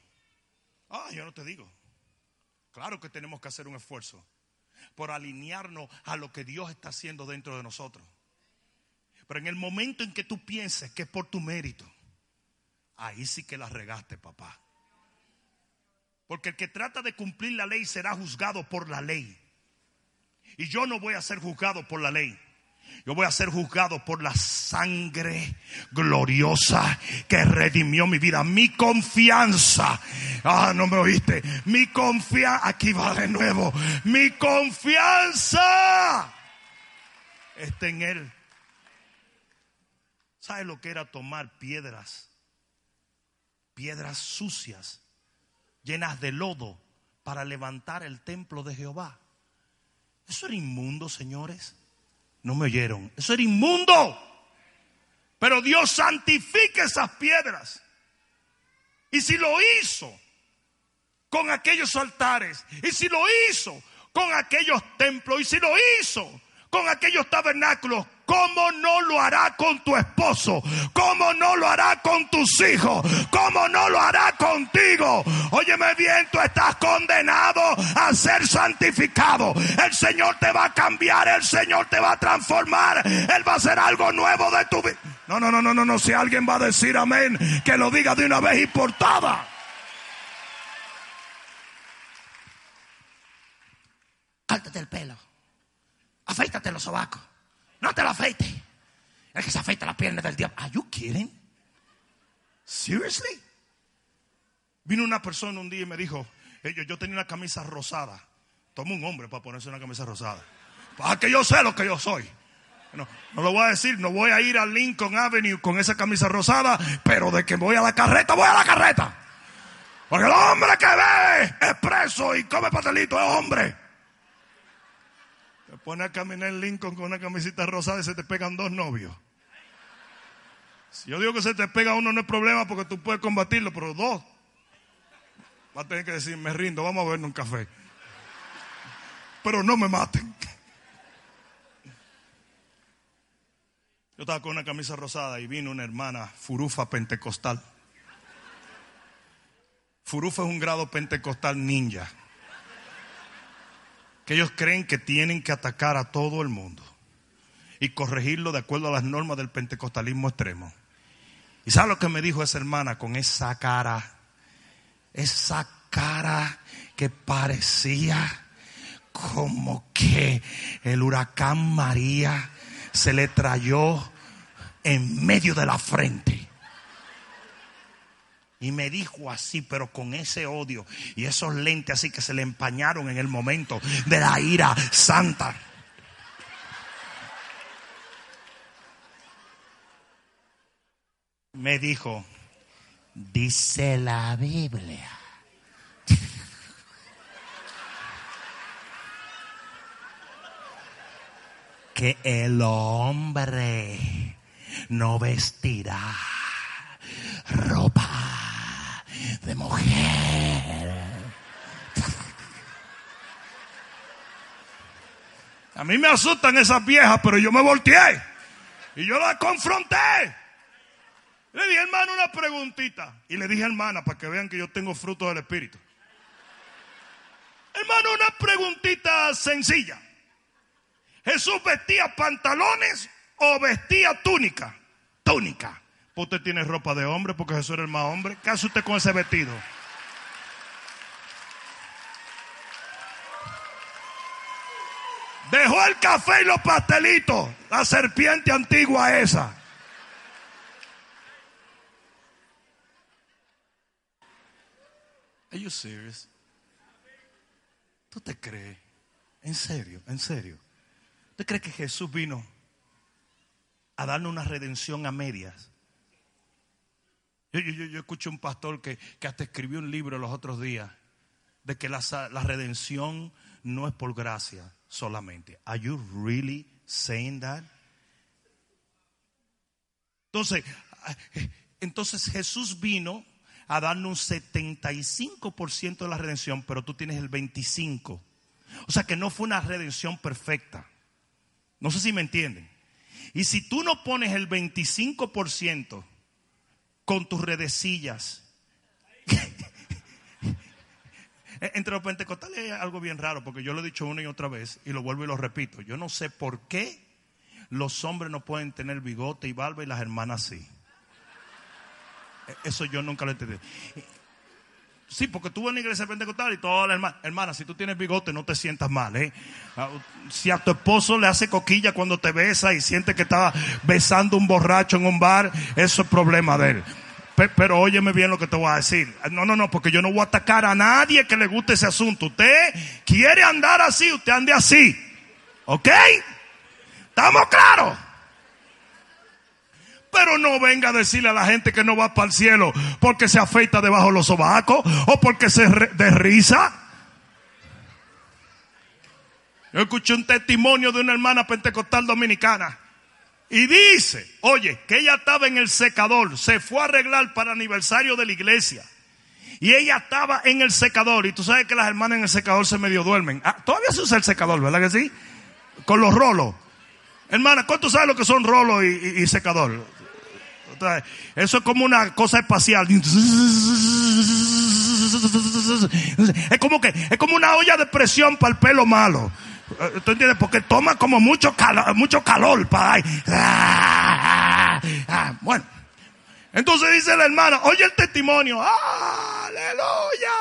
Ah, yo no te digo. Claro que tenemos que hacer un esfuerzo por alinearnos a lo que Dios está haciendo dentro de nosotros. Pero en el momento en que tú pienses que es por tu mérito, ahí sí que la regaste, papá. Porque el que trata de cumplir la ley será juzgado por la ley. Y yo no voy a ser juzgado por la ley. Yo voy a ser juzgado por la sangre gloriosa que redimió mi vida. Mi confianza. Ah, no me oíste. Mi confianza. Aquí va de nuevo. Mi confianza está en Él. ¿Sabe lo que era tomar piedras? Piedras sucias, llenas de lodo, para levantar el templo de Jehová. Eso era inmundo, señores. No me oyeron. Eso era inmundo. Pero Dios santifica esas piedras. Y si lo hizo con aquellos altares, y si lo hizo con aquellos templos, y si lo hizo con aquellos tabernáculos, ¿cómo no lo hará con tu esposo? ¿Cómo no lo hará con tus hijos? ¿Cómo no lo hará contigo? Óyeme bien, tú estás condenado a ser santificado. El Señor te va a cambiar, el Señor te va a transformar, Él va a hacer algo nuevo de tu vida. No, no, no, no, no, no, si alguien va a decir amén, que lo diga de una vez y por todas. El pelo. Afeítate los sobacos. No te lo afeites. Es que se afeita la pierna del diablo. ¿Are you kidding? Seriously? Vino una persona un día y me dijo, yo, yo tenía una camisa rosada. Toma un hombre para ponerse una camisa rosada. Para que yo sé lo que yo soy. No, no lo voy a decir, no voy a ir a Lincoln Avenue con esa camisa rosada, pero de que voy a la carreta, voy a la carreta. Porque el hombre que ve expreso y come pastelito es hombre. Te pone a caminar en Lincoln con una camisita rosada y se te pegan dos novios. Si yo digo que se te pega uno no es problema porque tú puedes combatirlo, pero dos. Va a tener que decir, me rindo, vamos a vernos un café. Pero no me maten. Yo estaba con una camisa rosada y vino una hermana furufa pentecostal. Furufa es un grado pentecostal ninja. Que ellos creen que tienen que atacar a todo el mundo y corregirlo de acuerdo a las normas del pentecostalismo extremo. ¿Y sabe lo que me dijo esa hermana con esa cara? Esa cara que parecía como que el huracán María se le trayó en medio de la frente. Y me dijo así, pero con ese odio y esos lentes así que se le empañaron en el momento de la ira santa. Me dijo, dice la Biblia. que el hombre no vestirá ropa de mujer. A mí me asustan esas viejas, pero yo me volteé y yo las confronté. Le dije, hermano, una preguntita. Y le dije, hermana, para que vean que yo tengo fruto del Espíritu. Hermano, una preguntita sencilla. ¿Jesús vestía pantalones o vestía túnica? Túnica. Usted tiene ropa de hombre porque Jesús era el más hombre. ¿Qué hace usted con ese vestido? Dejó el café y los pastelitos. La serpiente antigua esa. Are you serious? ¿Tú te crees? ¿En serio? ¿En serio? ¿Usted cree que Jesús vino a darnos una redención a medias? Yo, yo, yo escuché un pastor que, que, hasta escribió un libro los otros días de que la, la redención no es por gracia solamente. Are you really saying that? Entonces, entonces Jesús vino a darnos un 75% de la redención, pero tú tienes el 25%. O sea que no fue una redención perfecta. No sé si me entienden. Y si tú no pones el 25% con tus redecillas, entre los pentecostales es algo bien raro, porque yo lo he dicho una y otra vez y lo vuelvo y lo repito. Yo no sé por qué los hombres no pueden tener bigote y barba y las hermanas sí. Eso yo nunca lo entendí. Sí, porque tú en la iglesia pentecostal y todas las hermanas, hermana, si tú tienes bigote no te sientas mal, ¿eh? Si a tu esposo le hace coquilla cuando te besa y siente que está besando un borracho en un bar, eso es problema de él. Pero óyeme bien lo que te voy a decir. No, no, no, porque yo no voy a atacar a nadie que le guste ese asunto. Usted quiere andar así, usted ande así. ¿Ok? ¿Estamos claros? Pero no venga a decirle a la gente que no va para el cielo porque se afeita debajo los sobacos o porque se risa. Yo escuché un testimonio de una hermana pentecostal dominicana y dice, oye, que ella estaba en el secador, se fue a arreglar para aniversario de la iglesia. Y ella estaba en el secador. Y tú sabes que las hermanas en el secador se medio duermen. Ah, todavía se usa el secador, ¿verdad que sí? Con los rolos. Hermana, ¿cuánto sabes lo que son rolos y, y secador? Eso es como una cosa espacial. Es como que, es como una olla de presión para el pelo malo. ¿Tú entiendes? Porque toma como mucho calor, mucho calor para ahí. Bueno. Entonces dice la hermana, oye el testimonio. Aleluya.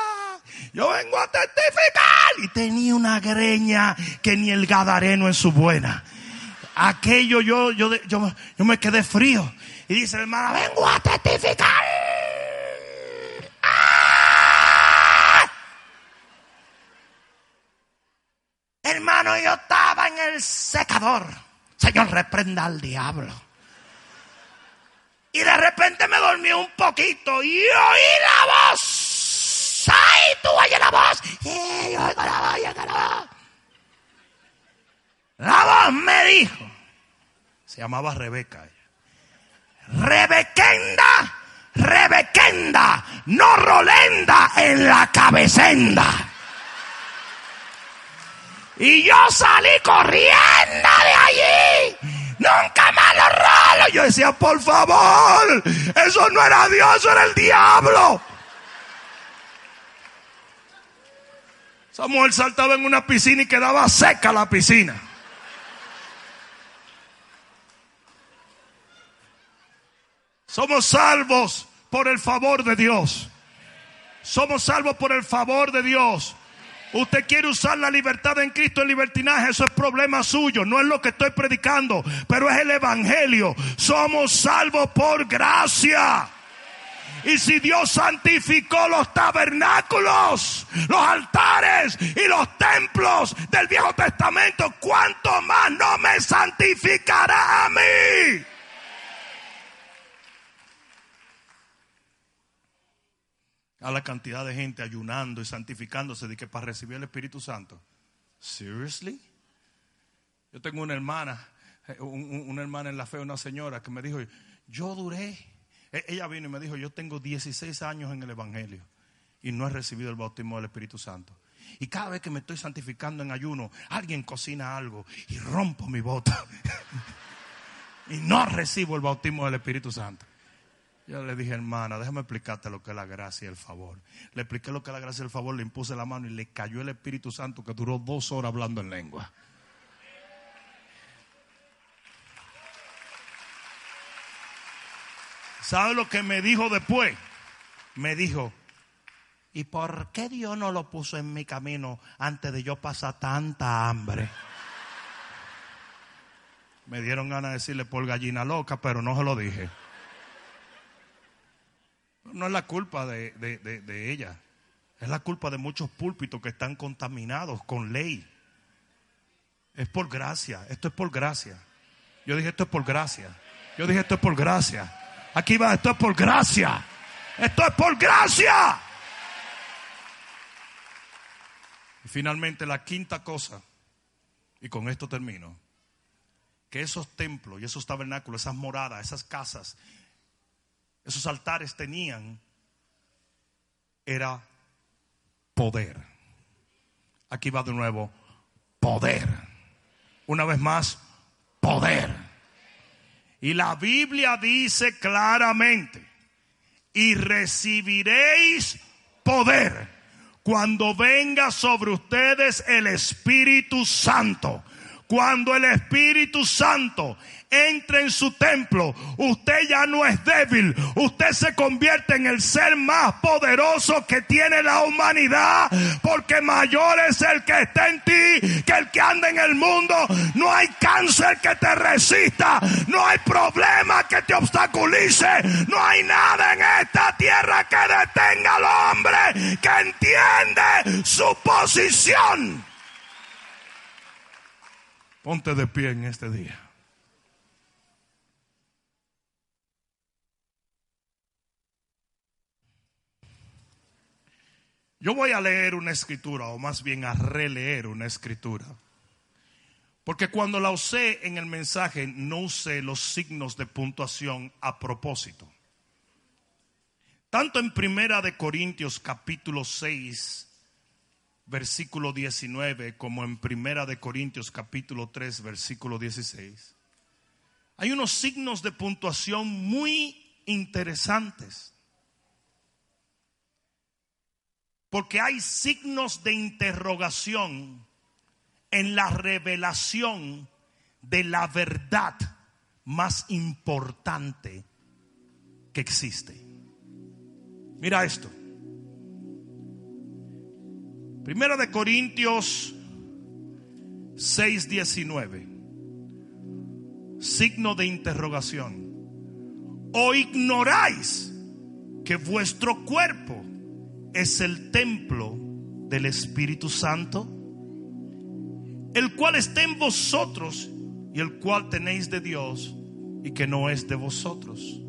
Yo vengo a testificar. Y tenía una greña que ni el gadareno en su buena. Aquello yo, yo, yo, yo me quedé frío. Y dice hermana, vengo a testificar. Yo estaba en el secador, Señor, reprenda al diablo. Y de repente me dormí un poquito y oí la voz. ¡Ay, tú oyes la voz! Y yo oigo la oigo la voz. La voz me dijo. Se llamaba Rebeca. Rebequenda, Rebequenda, no rolenda en la cabecenda. Y yo salí corriendo de allí. Nunca más lo rolo. Yo decía, por favor, eso no era Dios, eso era el diablo. Samuel saltaba en una piscina y quedaba seca la piscina. Somos salvos por el favor de Dios. Somos salvos por el favor de Dios. Usted quiere usar la libertad en Cristo en libertinaje, eso es problema suyo, no es lo que estoy predicando, pero es el Evangelio. Somos salvos por gracia. Y si Dios santificó los tabernáculos, los altares y los templos del Viejo Testamento, ¿cuánto más no me santificará a mí? A la cantidad de gente ayunando y santificándose de que para recibir el Espíritu Santo. Seriously? Yo tengo una hermana, eh, una hermana en la fe, una señora que me dijo, yo duré. E, ella vino y me dijo, yo tengo 16 años en el Evangelio y no he recibido el bautismo del Espíritu Santo. Y cada vez que me estoy santificando en ayuno, alguien cocina algo y rompo mi bota. y no recibo el bautismo del Espíritu Santo. Yo le dije, hermana, déjame explicarte lo que es la gracia y el favor. Le expliqué lo que es la gracia y el favor, le impuse la mano y le cayó el Espíritu Santo que duró dos horas hablando en lengua. ¿Sabe lo que me dijo después? Me dijo, ¿y por qué Dios no lo puso en mi camino antes de yo pasar tanta hambre? Me dieron ganas de decirle por gallina loca, pero no se lo dije. No es la culpa de, ella. Es la culpa de muchos púlpitos que están contaminados con ley. Es por gracia. Esto es por gracia. Yo dije esto es por gracia. Yo dije esto es por gracia. Aquí va, esto es por gracia. Esto es por gracia. Y finalmente la quinta cosa, y con esto termino, que esos templos y esos tabernáculos, esas moradas, esas casas, esos altares tenían era poder. Aquí va de nuevo, poder. Una vez más, poder. Y la Biblia dice claramente, y recibiréis poder cuando venga sobre ustedes el Espíritu Santo. Cuando el Espíritu Santo entre en su templo, usted ya no es débil, usted se convierte en el ser más poderoso que tiene la humanidad, porque mayor es el que está en ti que el que anda en el mundo. No hay cáncer que te resista, no hay problema que te obstaculice, no hay nada en esta tierra que detenga al hombre que entiende su posición. Ponte de pie en este día. Yo voy a leer una escritura, o más bien a releer una escritura. Porque cuando la usé en el mensaje, no usé los signos de puntuación a propósito. Tanto en Primera de Corintios capítulo 6, versículo 19, como en Primera de Corintios capítulo 3, versículo 16. Hay unos signos de puntuación muy interesantes. Porque hay signos de interrogación en la revelación de la verdad más importante que existe. Mira esto. Primera de Corintios 6:19. Signo de interrogación. ¿O ignoráis que vuestro cuerpo es el templo del Espíritu Santo, el cual está en vosotros y el cual tenéis de Dios y que no es de vosotros.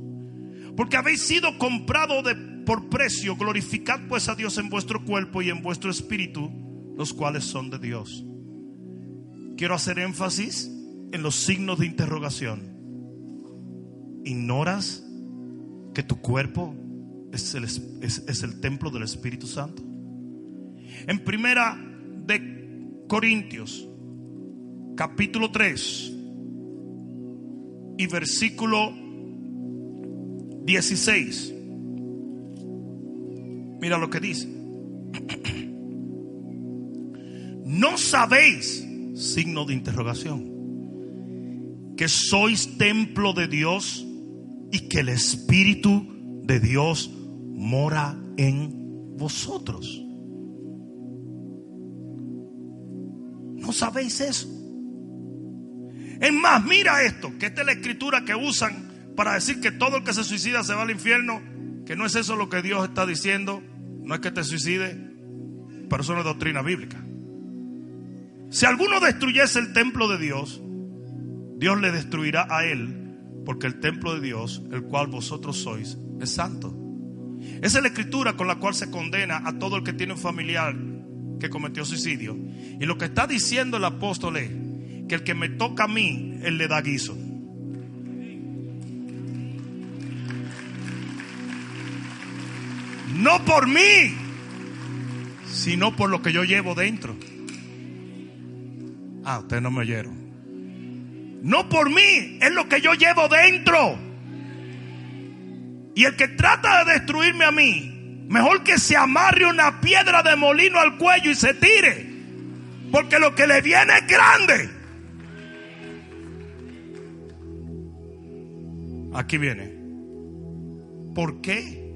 Porque habéis sido comprado por precio, glorificad pues a Dios en vuestro cuerpo y en vuestro espíritu, los cuales son de Dios. Quiero hacer énfasis en los signos de interrogación. ¿Ignoras que tu cuerpo es el, es, es el templo del Espíritu Santo? En primera de Corintios, capítulo 3 y versículo 16. Mira lo que dice. No sabéis, signo de interrogación, que sois templo de Dios y que el Espíritu de Dios mora en vosotros. ¿No sabéis eso? Es más, mira esto, que esta es la escritura que usan para decir que todo el que se suicida se va al infierno, que no es eso lo que Dios está diciendo, no es que te suicide, pero eso no es doctrina bíblica. Si alguno destruyese el templo de Dios, Dios le destruirá a él, porque el templo de Dios, el cual vosotros sois, es santo. Esa es la escritura con la cual se condena a todo el que tiene un familiar que cometió suicidio. Y lo que está diciendo el apóstol es que el que me toca a mí, él le da guiso. No por mí, sino por lo que yo llevo dentro. Ah, ustedes no me oyeron. No por mí, es lo que yo llevo dentro. Y el que trata de destruirme a mí, mejor que se amarre una piedra de molino al cuello y se tire. Porque lo que le viene es grande. Aquí viene. ¿Por qué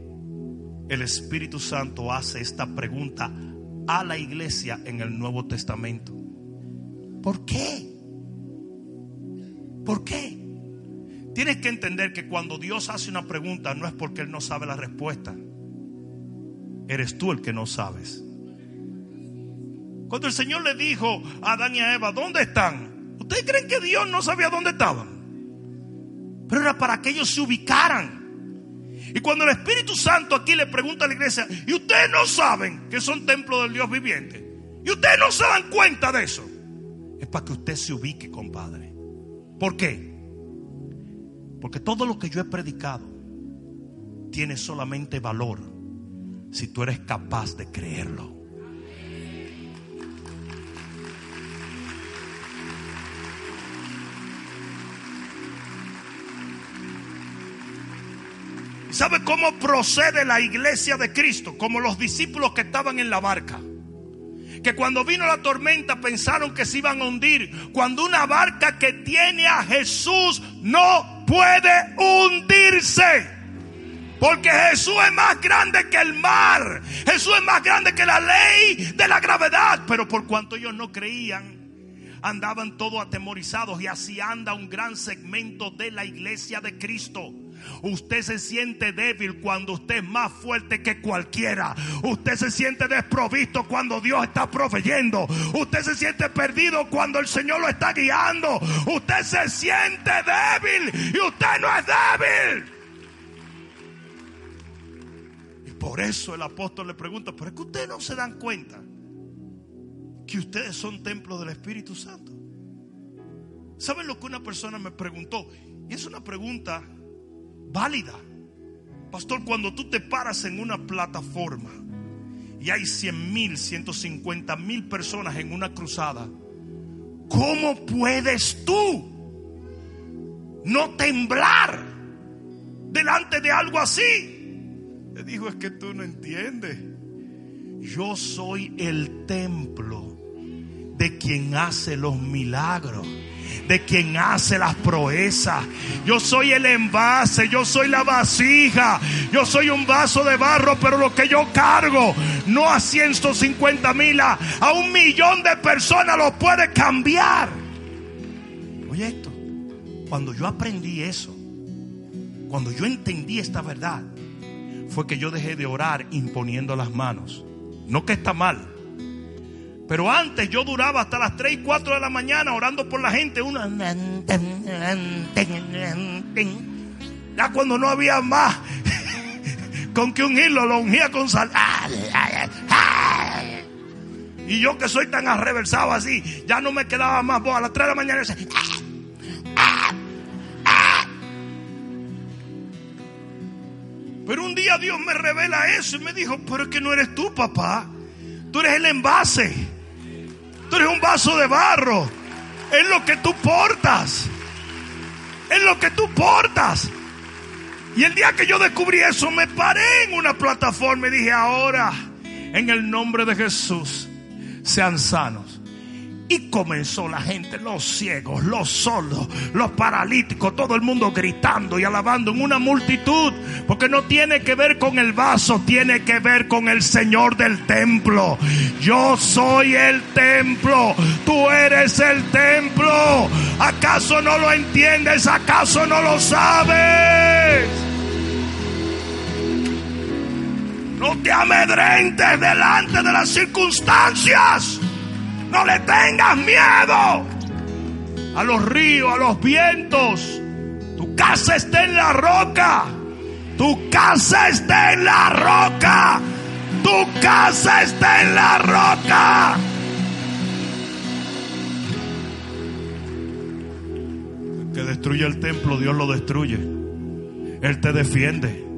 el Espíritu Santo hace esta pregunta a la iglesia en el Nuevo Testamento? ¿Por qué? ¿Por qué? Tienes que entender que cuando Dios hace una pregunta no es porque Él no sabe la respuesta. Eres tú el que no sabes. Cuando el Señor le dijo a Adán y a Eva, ¿dónde están? ¿Ustedes creen que Dios no sabía dónde estaban? Pero era para que ellos se ubicaran. Y cuando el Espíritu Santo aquí le pregunta a la iglesia, ¿y ustedes no saben que son templos del Dios viviente? ¿Y ustedes no se dan cuenta de eso? Es para que usted se ubique, compadre. ¿Por qué? Porque todo lo que yo he predicado tiene solamente valor si tú eres capaz de creerlo. ¿Sabe cómo procede la iglesia de Cristo? Como los discípulos que estaban en la barca. Que cuando vino la tormenta pensaron que se iban a hundir. Cuando una barca que tiene a Jesús no puede hundirse. Porque Jesús es más grande que el mar. Jesús es más grande que la ley de la gravedad. Pero por cuanto ellos no creían, andaban todos atemorizados. Y así anda un gran segmento de la iglesia de Cristo. Usted se siente débil cuando usted es más fuerte que cualquiera. Usted se siente desprovisto cuando Dios está proveyendo. Usted se siente perdido cuando el Señor lo está guiando. Usted se siente débil y usted no es débil. Y por eso el apóstol le pregunta, pero es que ustedes no se dan cuenta que ustedes son templos del Espíritu Santo. ¿Saben lo que una persona me preguntó? Y es una pregunta válida. Pastor, cuando tú te paras en una plataforma y hay 100 mil, 150 mil personas en una cruzada, ¿cómo puedes tú no temblar delante de algo así? Le dijo, es que tú no entiendes. Yo soy el templo de quien hace los milagros de quien hace las proezas. Yo soy el envase, yo soy la vasija, yo soy un vaso de barro, pero lo que yo cargo no a 150 mil, a, un millón de personas lo puede cambiar. Oye esto, cuando yo aprendí eso, cuando yo entendí esta verdad, fue que yo dejé de orar imponiendo las manos. No que está mal, Pero antes yo duraba hasta las 3 y 4 de la mañana orando por la gente. Una... Ya cuando no había más con que ungirlo, lo ungía con sal. Y yo que soy tan arreversado así, ya no me quedaba más voz. A las 3 de la mañana Pero un día Dios me revela eso y me dijo, pero es que no eres tú, papá. Tú eres el envase. Tú eres un vaso de barro. Es lo que tú portas. Es lo que tú portas. Y el día que yo descubrí eso, me paré en una plataforma y dije, ahora, en el nombre de Jesús, sean sanos. Y comenzó la gente, los ciegos, los sordos, los paralíticos, todo el mundo gritando y alabando en una multitud. Porque no tiene que ver con el vaso, tiene que ver con el Señor del templo. Yo soy el templo, tú eres el templo. ¿Acaso no lo entiendes? ¿Acaso no lo sabes? No te amedrentes delante de las circunstancias. No le tengas miedo a los ríos, a los vientos. Tu casa está en la roca. Tu casa está en la roca. Tu casa está en la roca. El que destruye el templo, Dios lo destruye. Él te defiende.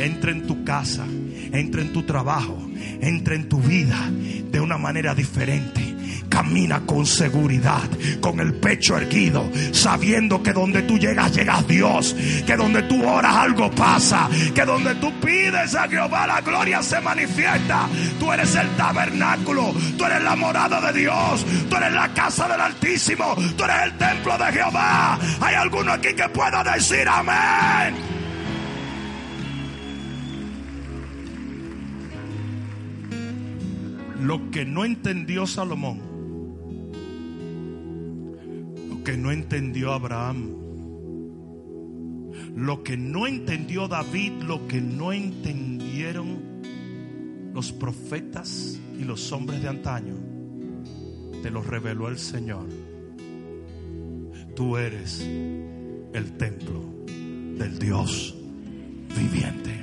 Entra en tu casa, entra en tu trabajo, entra en tu vida de una manera diferente. Camina con seguridad, con el pecho erguido, sabiendo que donde tú llegas, llegas Dios. Que donde tú oras algo pasa. Que donde tú pides a Jehová la gloria se manifiesta. Tú eres el tabernáculo, tú eres la morada de Dios, tú eres la casa del Altísimo, tú eres el templo de Jehová. Hay alguno aquí que pueda decir amén. Lo que no entendió Salomón, lo que no entendió Abraham, lo que no entendió David, lo que no entendieron los profetas y los hombres de antaño, te lo reveló el Señor. Tú eres el templo del Dios viviente.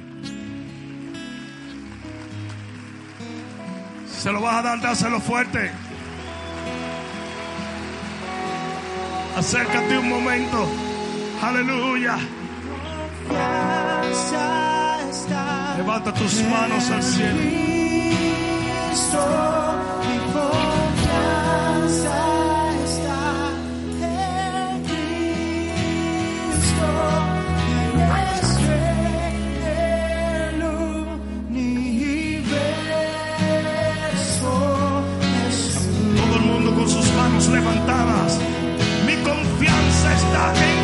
Se lo vas a dar, dáselo fuerte. Acércate un momento. Aleluya. Levanta tus manos al cielo. Confianza está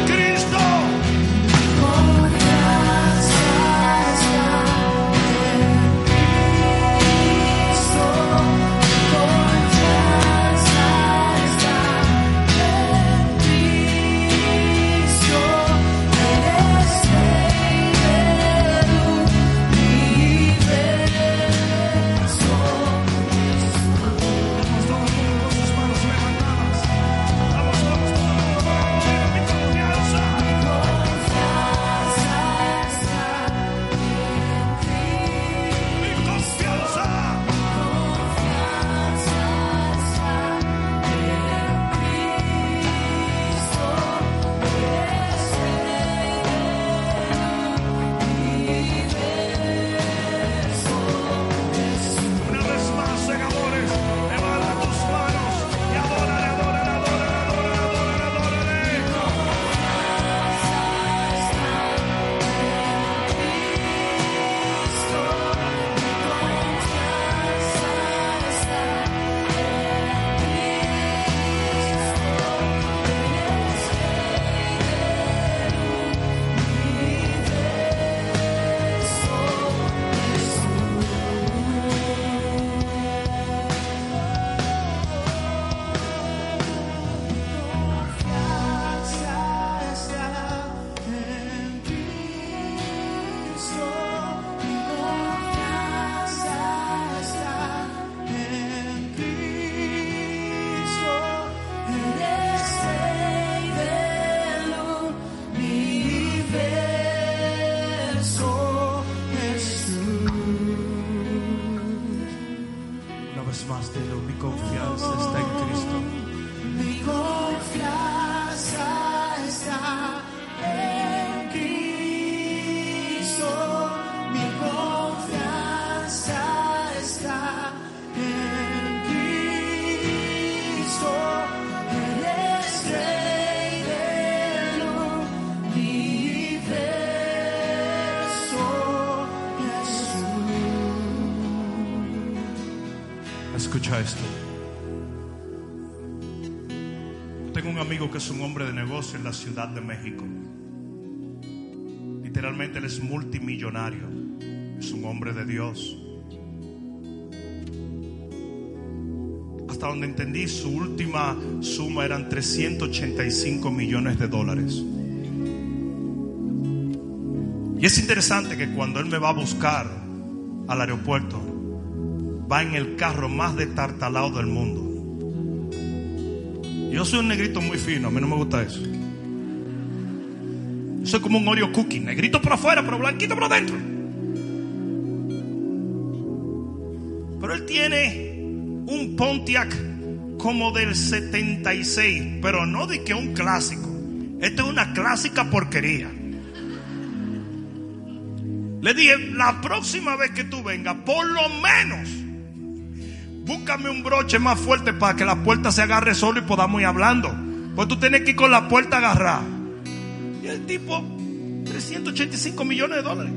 esto. Tengo un amigo que es un hombre de negocio en la Ciudad de México. Literalmente él es multimillonario. Es un hombre de Dios. Hasta donde entendí, su última suma eran 385 millones de dólares. Y es interesante que cuando él me va a buscar al aeropuerto, va en el carro más detartalado del mundo. Yo soy un negrito muy fino, a mí no me gusta eso. Yo soy como un Oreo cookie, negrito por afuera, pero blanquito por adentro. Pero él tiene un Pontiac como del 76, pero no de que un clásico. Esta es una clásica porquería. Le dije, la próxima vez que tú vengas, por lo menos, búscame un broche más fuerte para que la puerta se agarre solo y podamos ir hablando. Pues tú tienes que ir con la puerta agarrada. Y el tipo, 385 millones de dólares.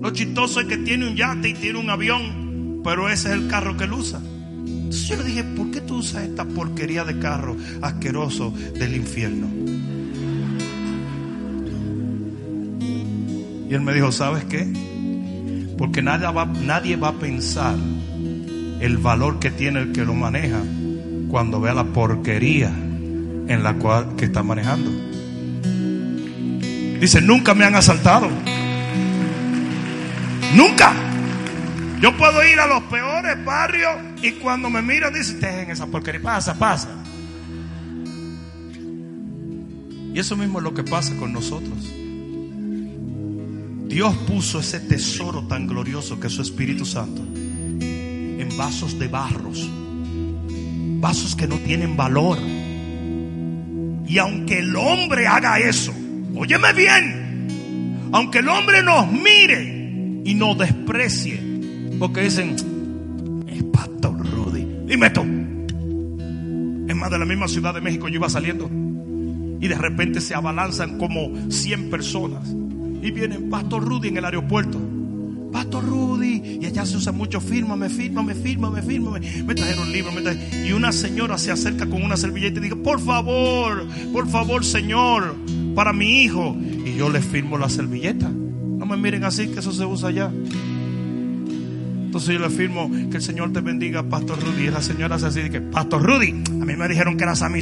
Lo chistoso es que tiene un yate y tiene un avión, pero ese es el carro que él usa. Entonces yo le dije, ¿por qué tú usas esta porquería de carro asqueroso del infierno? Y él me dijo, ¿sabes qué? Porque nadie va, nadie va a pensar el valor que tiene el que lo maneja cuando vea la porquería en la cual que está manejando. Dice, nunca me han asaltado. Nunca. Yo puedo ir a los peores barrios y cuando me miran dicen, dejen esa porquería, pasa, pasa. Y eso mismo es lo que pasa con nosotros. Dios puso ese tesoro tan glorioso que es su Espíritu Santo en vasos de barros, vasos que no tienen valor. Y aunque el hombre haga eso, óyeme bien, aunque el hombre nos mire y nos desprecie, porque dicen, es Pastor Rudy, dime tú. Es más, de la misma Ciudad de México yo iba saliendo y de repente se abalanzan como 100 personas y vienen Pastor Rudy en el aeropuerto. Pastor Rudy, y allá se usa mucho, fírmame, fírmame, fírmame, fírmame. Me trajeron libros, me trajeron- y una señora se acerca con una servilleta y dice, por favor, por favor, señor, para mi hijo. Y yo le firmo la servilleta. No me miren así, que eso se usa allá. Entonces yo le firmo que el Señor te bendiga, Pastor Rudy. Y la señora hace así, que Pastor Rudy, a mí me dijeron que era Sammy.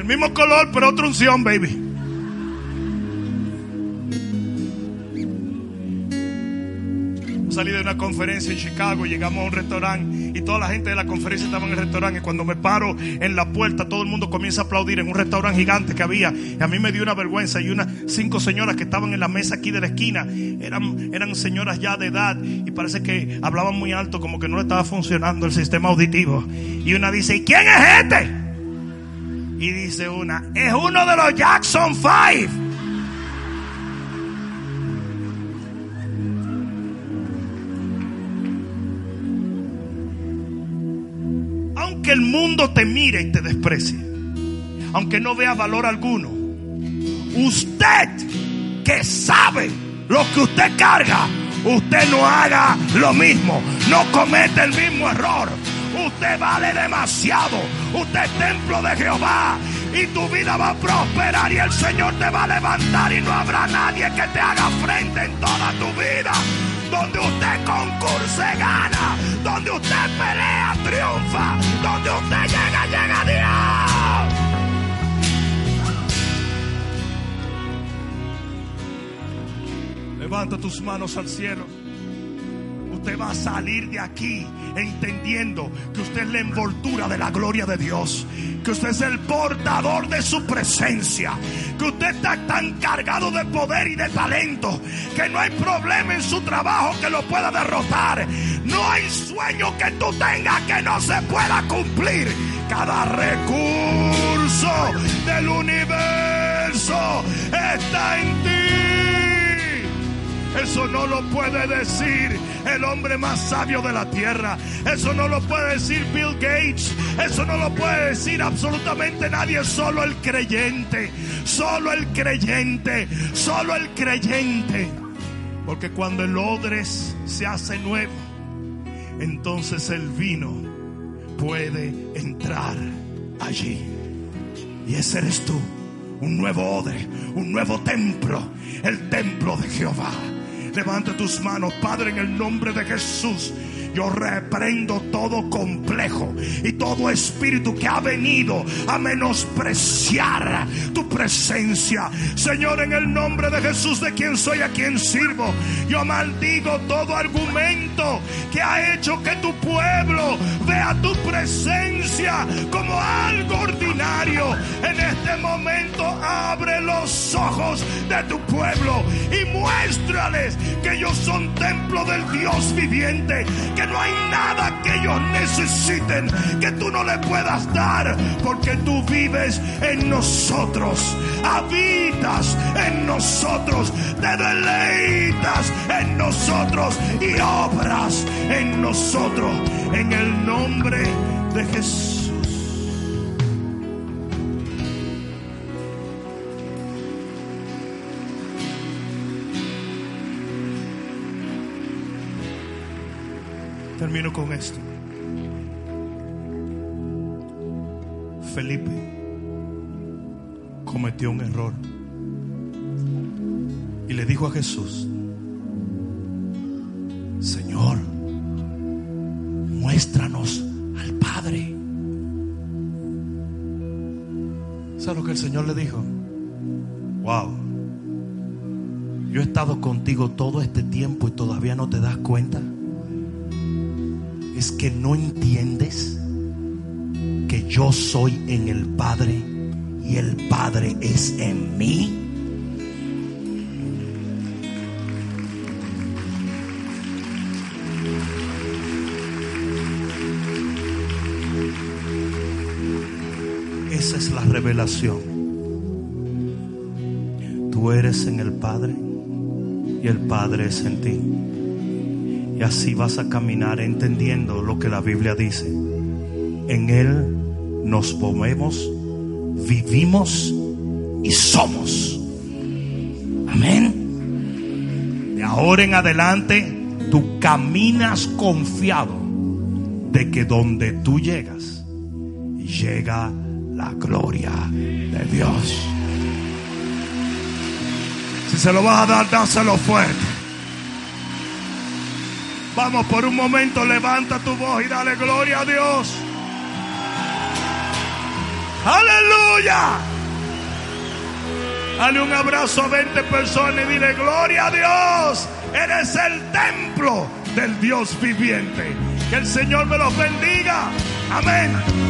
El mismo color, pero otra unción, baby. Salí de una conferencia en Chicago, llegamos a un restaurante y toda la gente de la conferencia estaba en el restaurante. Y cuando me paro en la puerta, todo el mundo comienza a aplaudir en un restaurante gigante que había. Y a mí me dio una vergüenza. Y unas cinco señoras que estaban en la mesa aquí de la esquina eran, eran señoras ya de edad y parece que hablaban muy alto, como que no le estaba funcionando el sistema auditivo. Y una dice: ¿Y quién es este? Y dice una, es uno de los Jackson Five. Aunque el mundo te mire y te desprecie, aunque no vea valor alguno, usted que sabe lo que usted carga, usted no haga lo mismo, no comete el mismo error. Usted vale demasiado. Usted es templo de Jehová. Y tu vida va a prosperar y el Señor te va a levantar y no habrá nadie que te haga frente en toda tu vida. Donde usted concurse, gana. Donde usted pelea, triunfa. Donde usted llega, llega Dios. Levanta tus manos al cielo. Usted va a salir de aquí entendiendo que usted es la envoltura de la gloria de Dios, que usted es el portador de su presencia, que usted está tan cargado de poder y de talento que no hay problema en su trabajo que lo pueda derrotar. No hay sueño que tú tengas que no se pueda cumplir. Cada recurso del universo está en ti. Eso no lo puede decir el hombre más sabio de la tierra. Eso no lo puede decir Bill Gates. Eso no lo puede decir absolutamente nadie. Solo el creyente. Solo el creyente. Solo el creyente. Porque cuando el odre se hace nuevo, entonces el vino puede entrar allí. Y ese eres tú. Un nuevo odre, un nuevo templo, el templo de Jehová. Levanta tus manos, Padre, en el nombre de Jesús. Yo reprendo todo complejo y todo espíritu que ha venido a menospreciar tu presencia. Señor, en el nombre de Jesús, de quien soy, a quien sirvo, yo maldigo todo argumento que ha hecho que tu pueblo vea tu presencia como algo ordinario. En este momento abre los ojos de tu pueblo y muéstrales que ellos son templo del Dios viviente, que no hay nada que ellos necesiten que tú no le puedas dar, porque tú vives en nosotros, habitas en nosotros, te deleitas en nosotros y obras en nosotros, en el nombre de Jesús. Termino con esto. Felipe cometió un error y le dijo a Jesús, Señor, muéstranos al Padre. ¿Sabes lo que el Señor le dijo? Wow. Yo he estado contigo todo este tiempo y todavía no te das cuenta es que no entiendes que yo soy en el Padre y el Padre es en mí. Esa es la revelación. Tú eres en el Padre y el Padre es en ti. Y así vas a caminar entendiendo lo que la Biblia dice. En Él nos movemos, vivimos y somos. Amén. De ahora en adelante, tú caminas confiado de que donde tú llegas, llega la gloria de Dios. Si se lo vas a dar, dáselo fuerte. Vamos por un momento, levanta tu voz y dale gloria a Dios. Aleluya. Dale un abrazo a 20 personas y dile gloria a Dios. Eres el templo del Dios viviente. Que el Señor me los bendiga. Amén.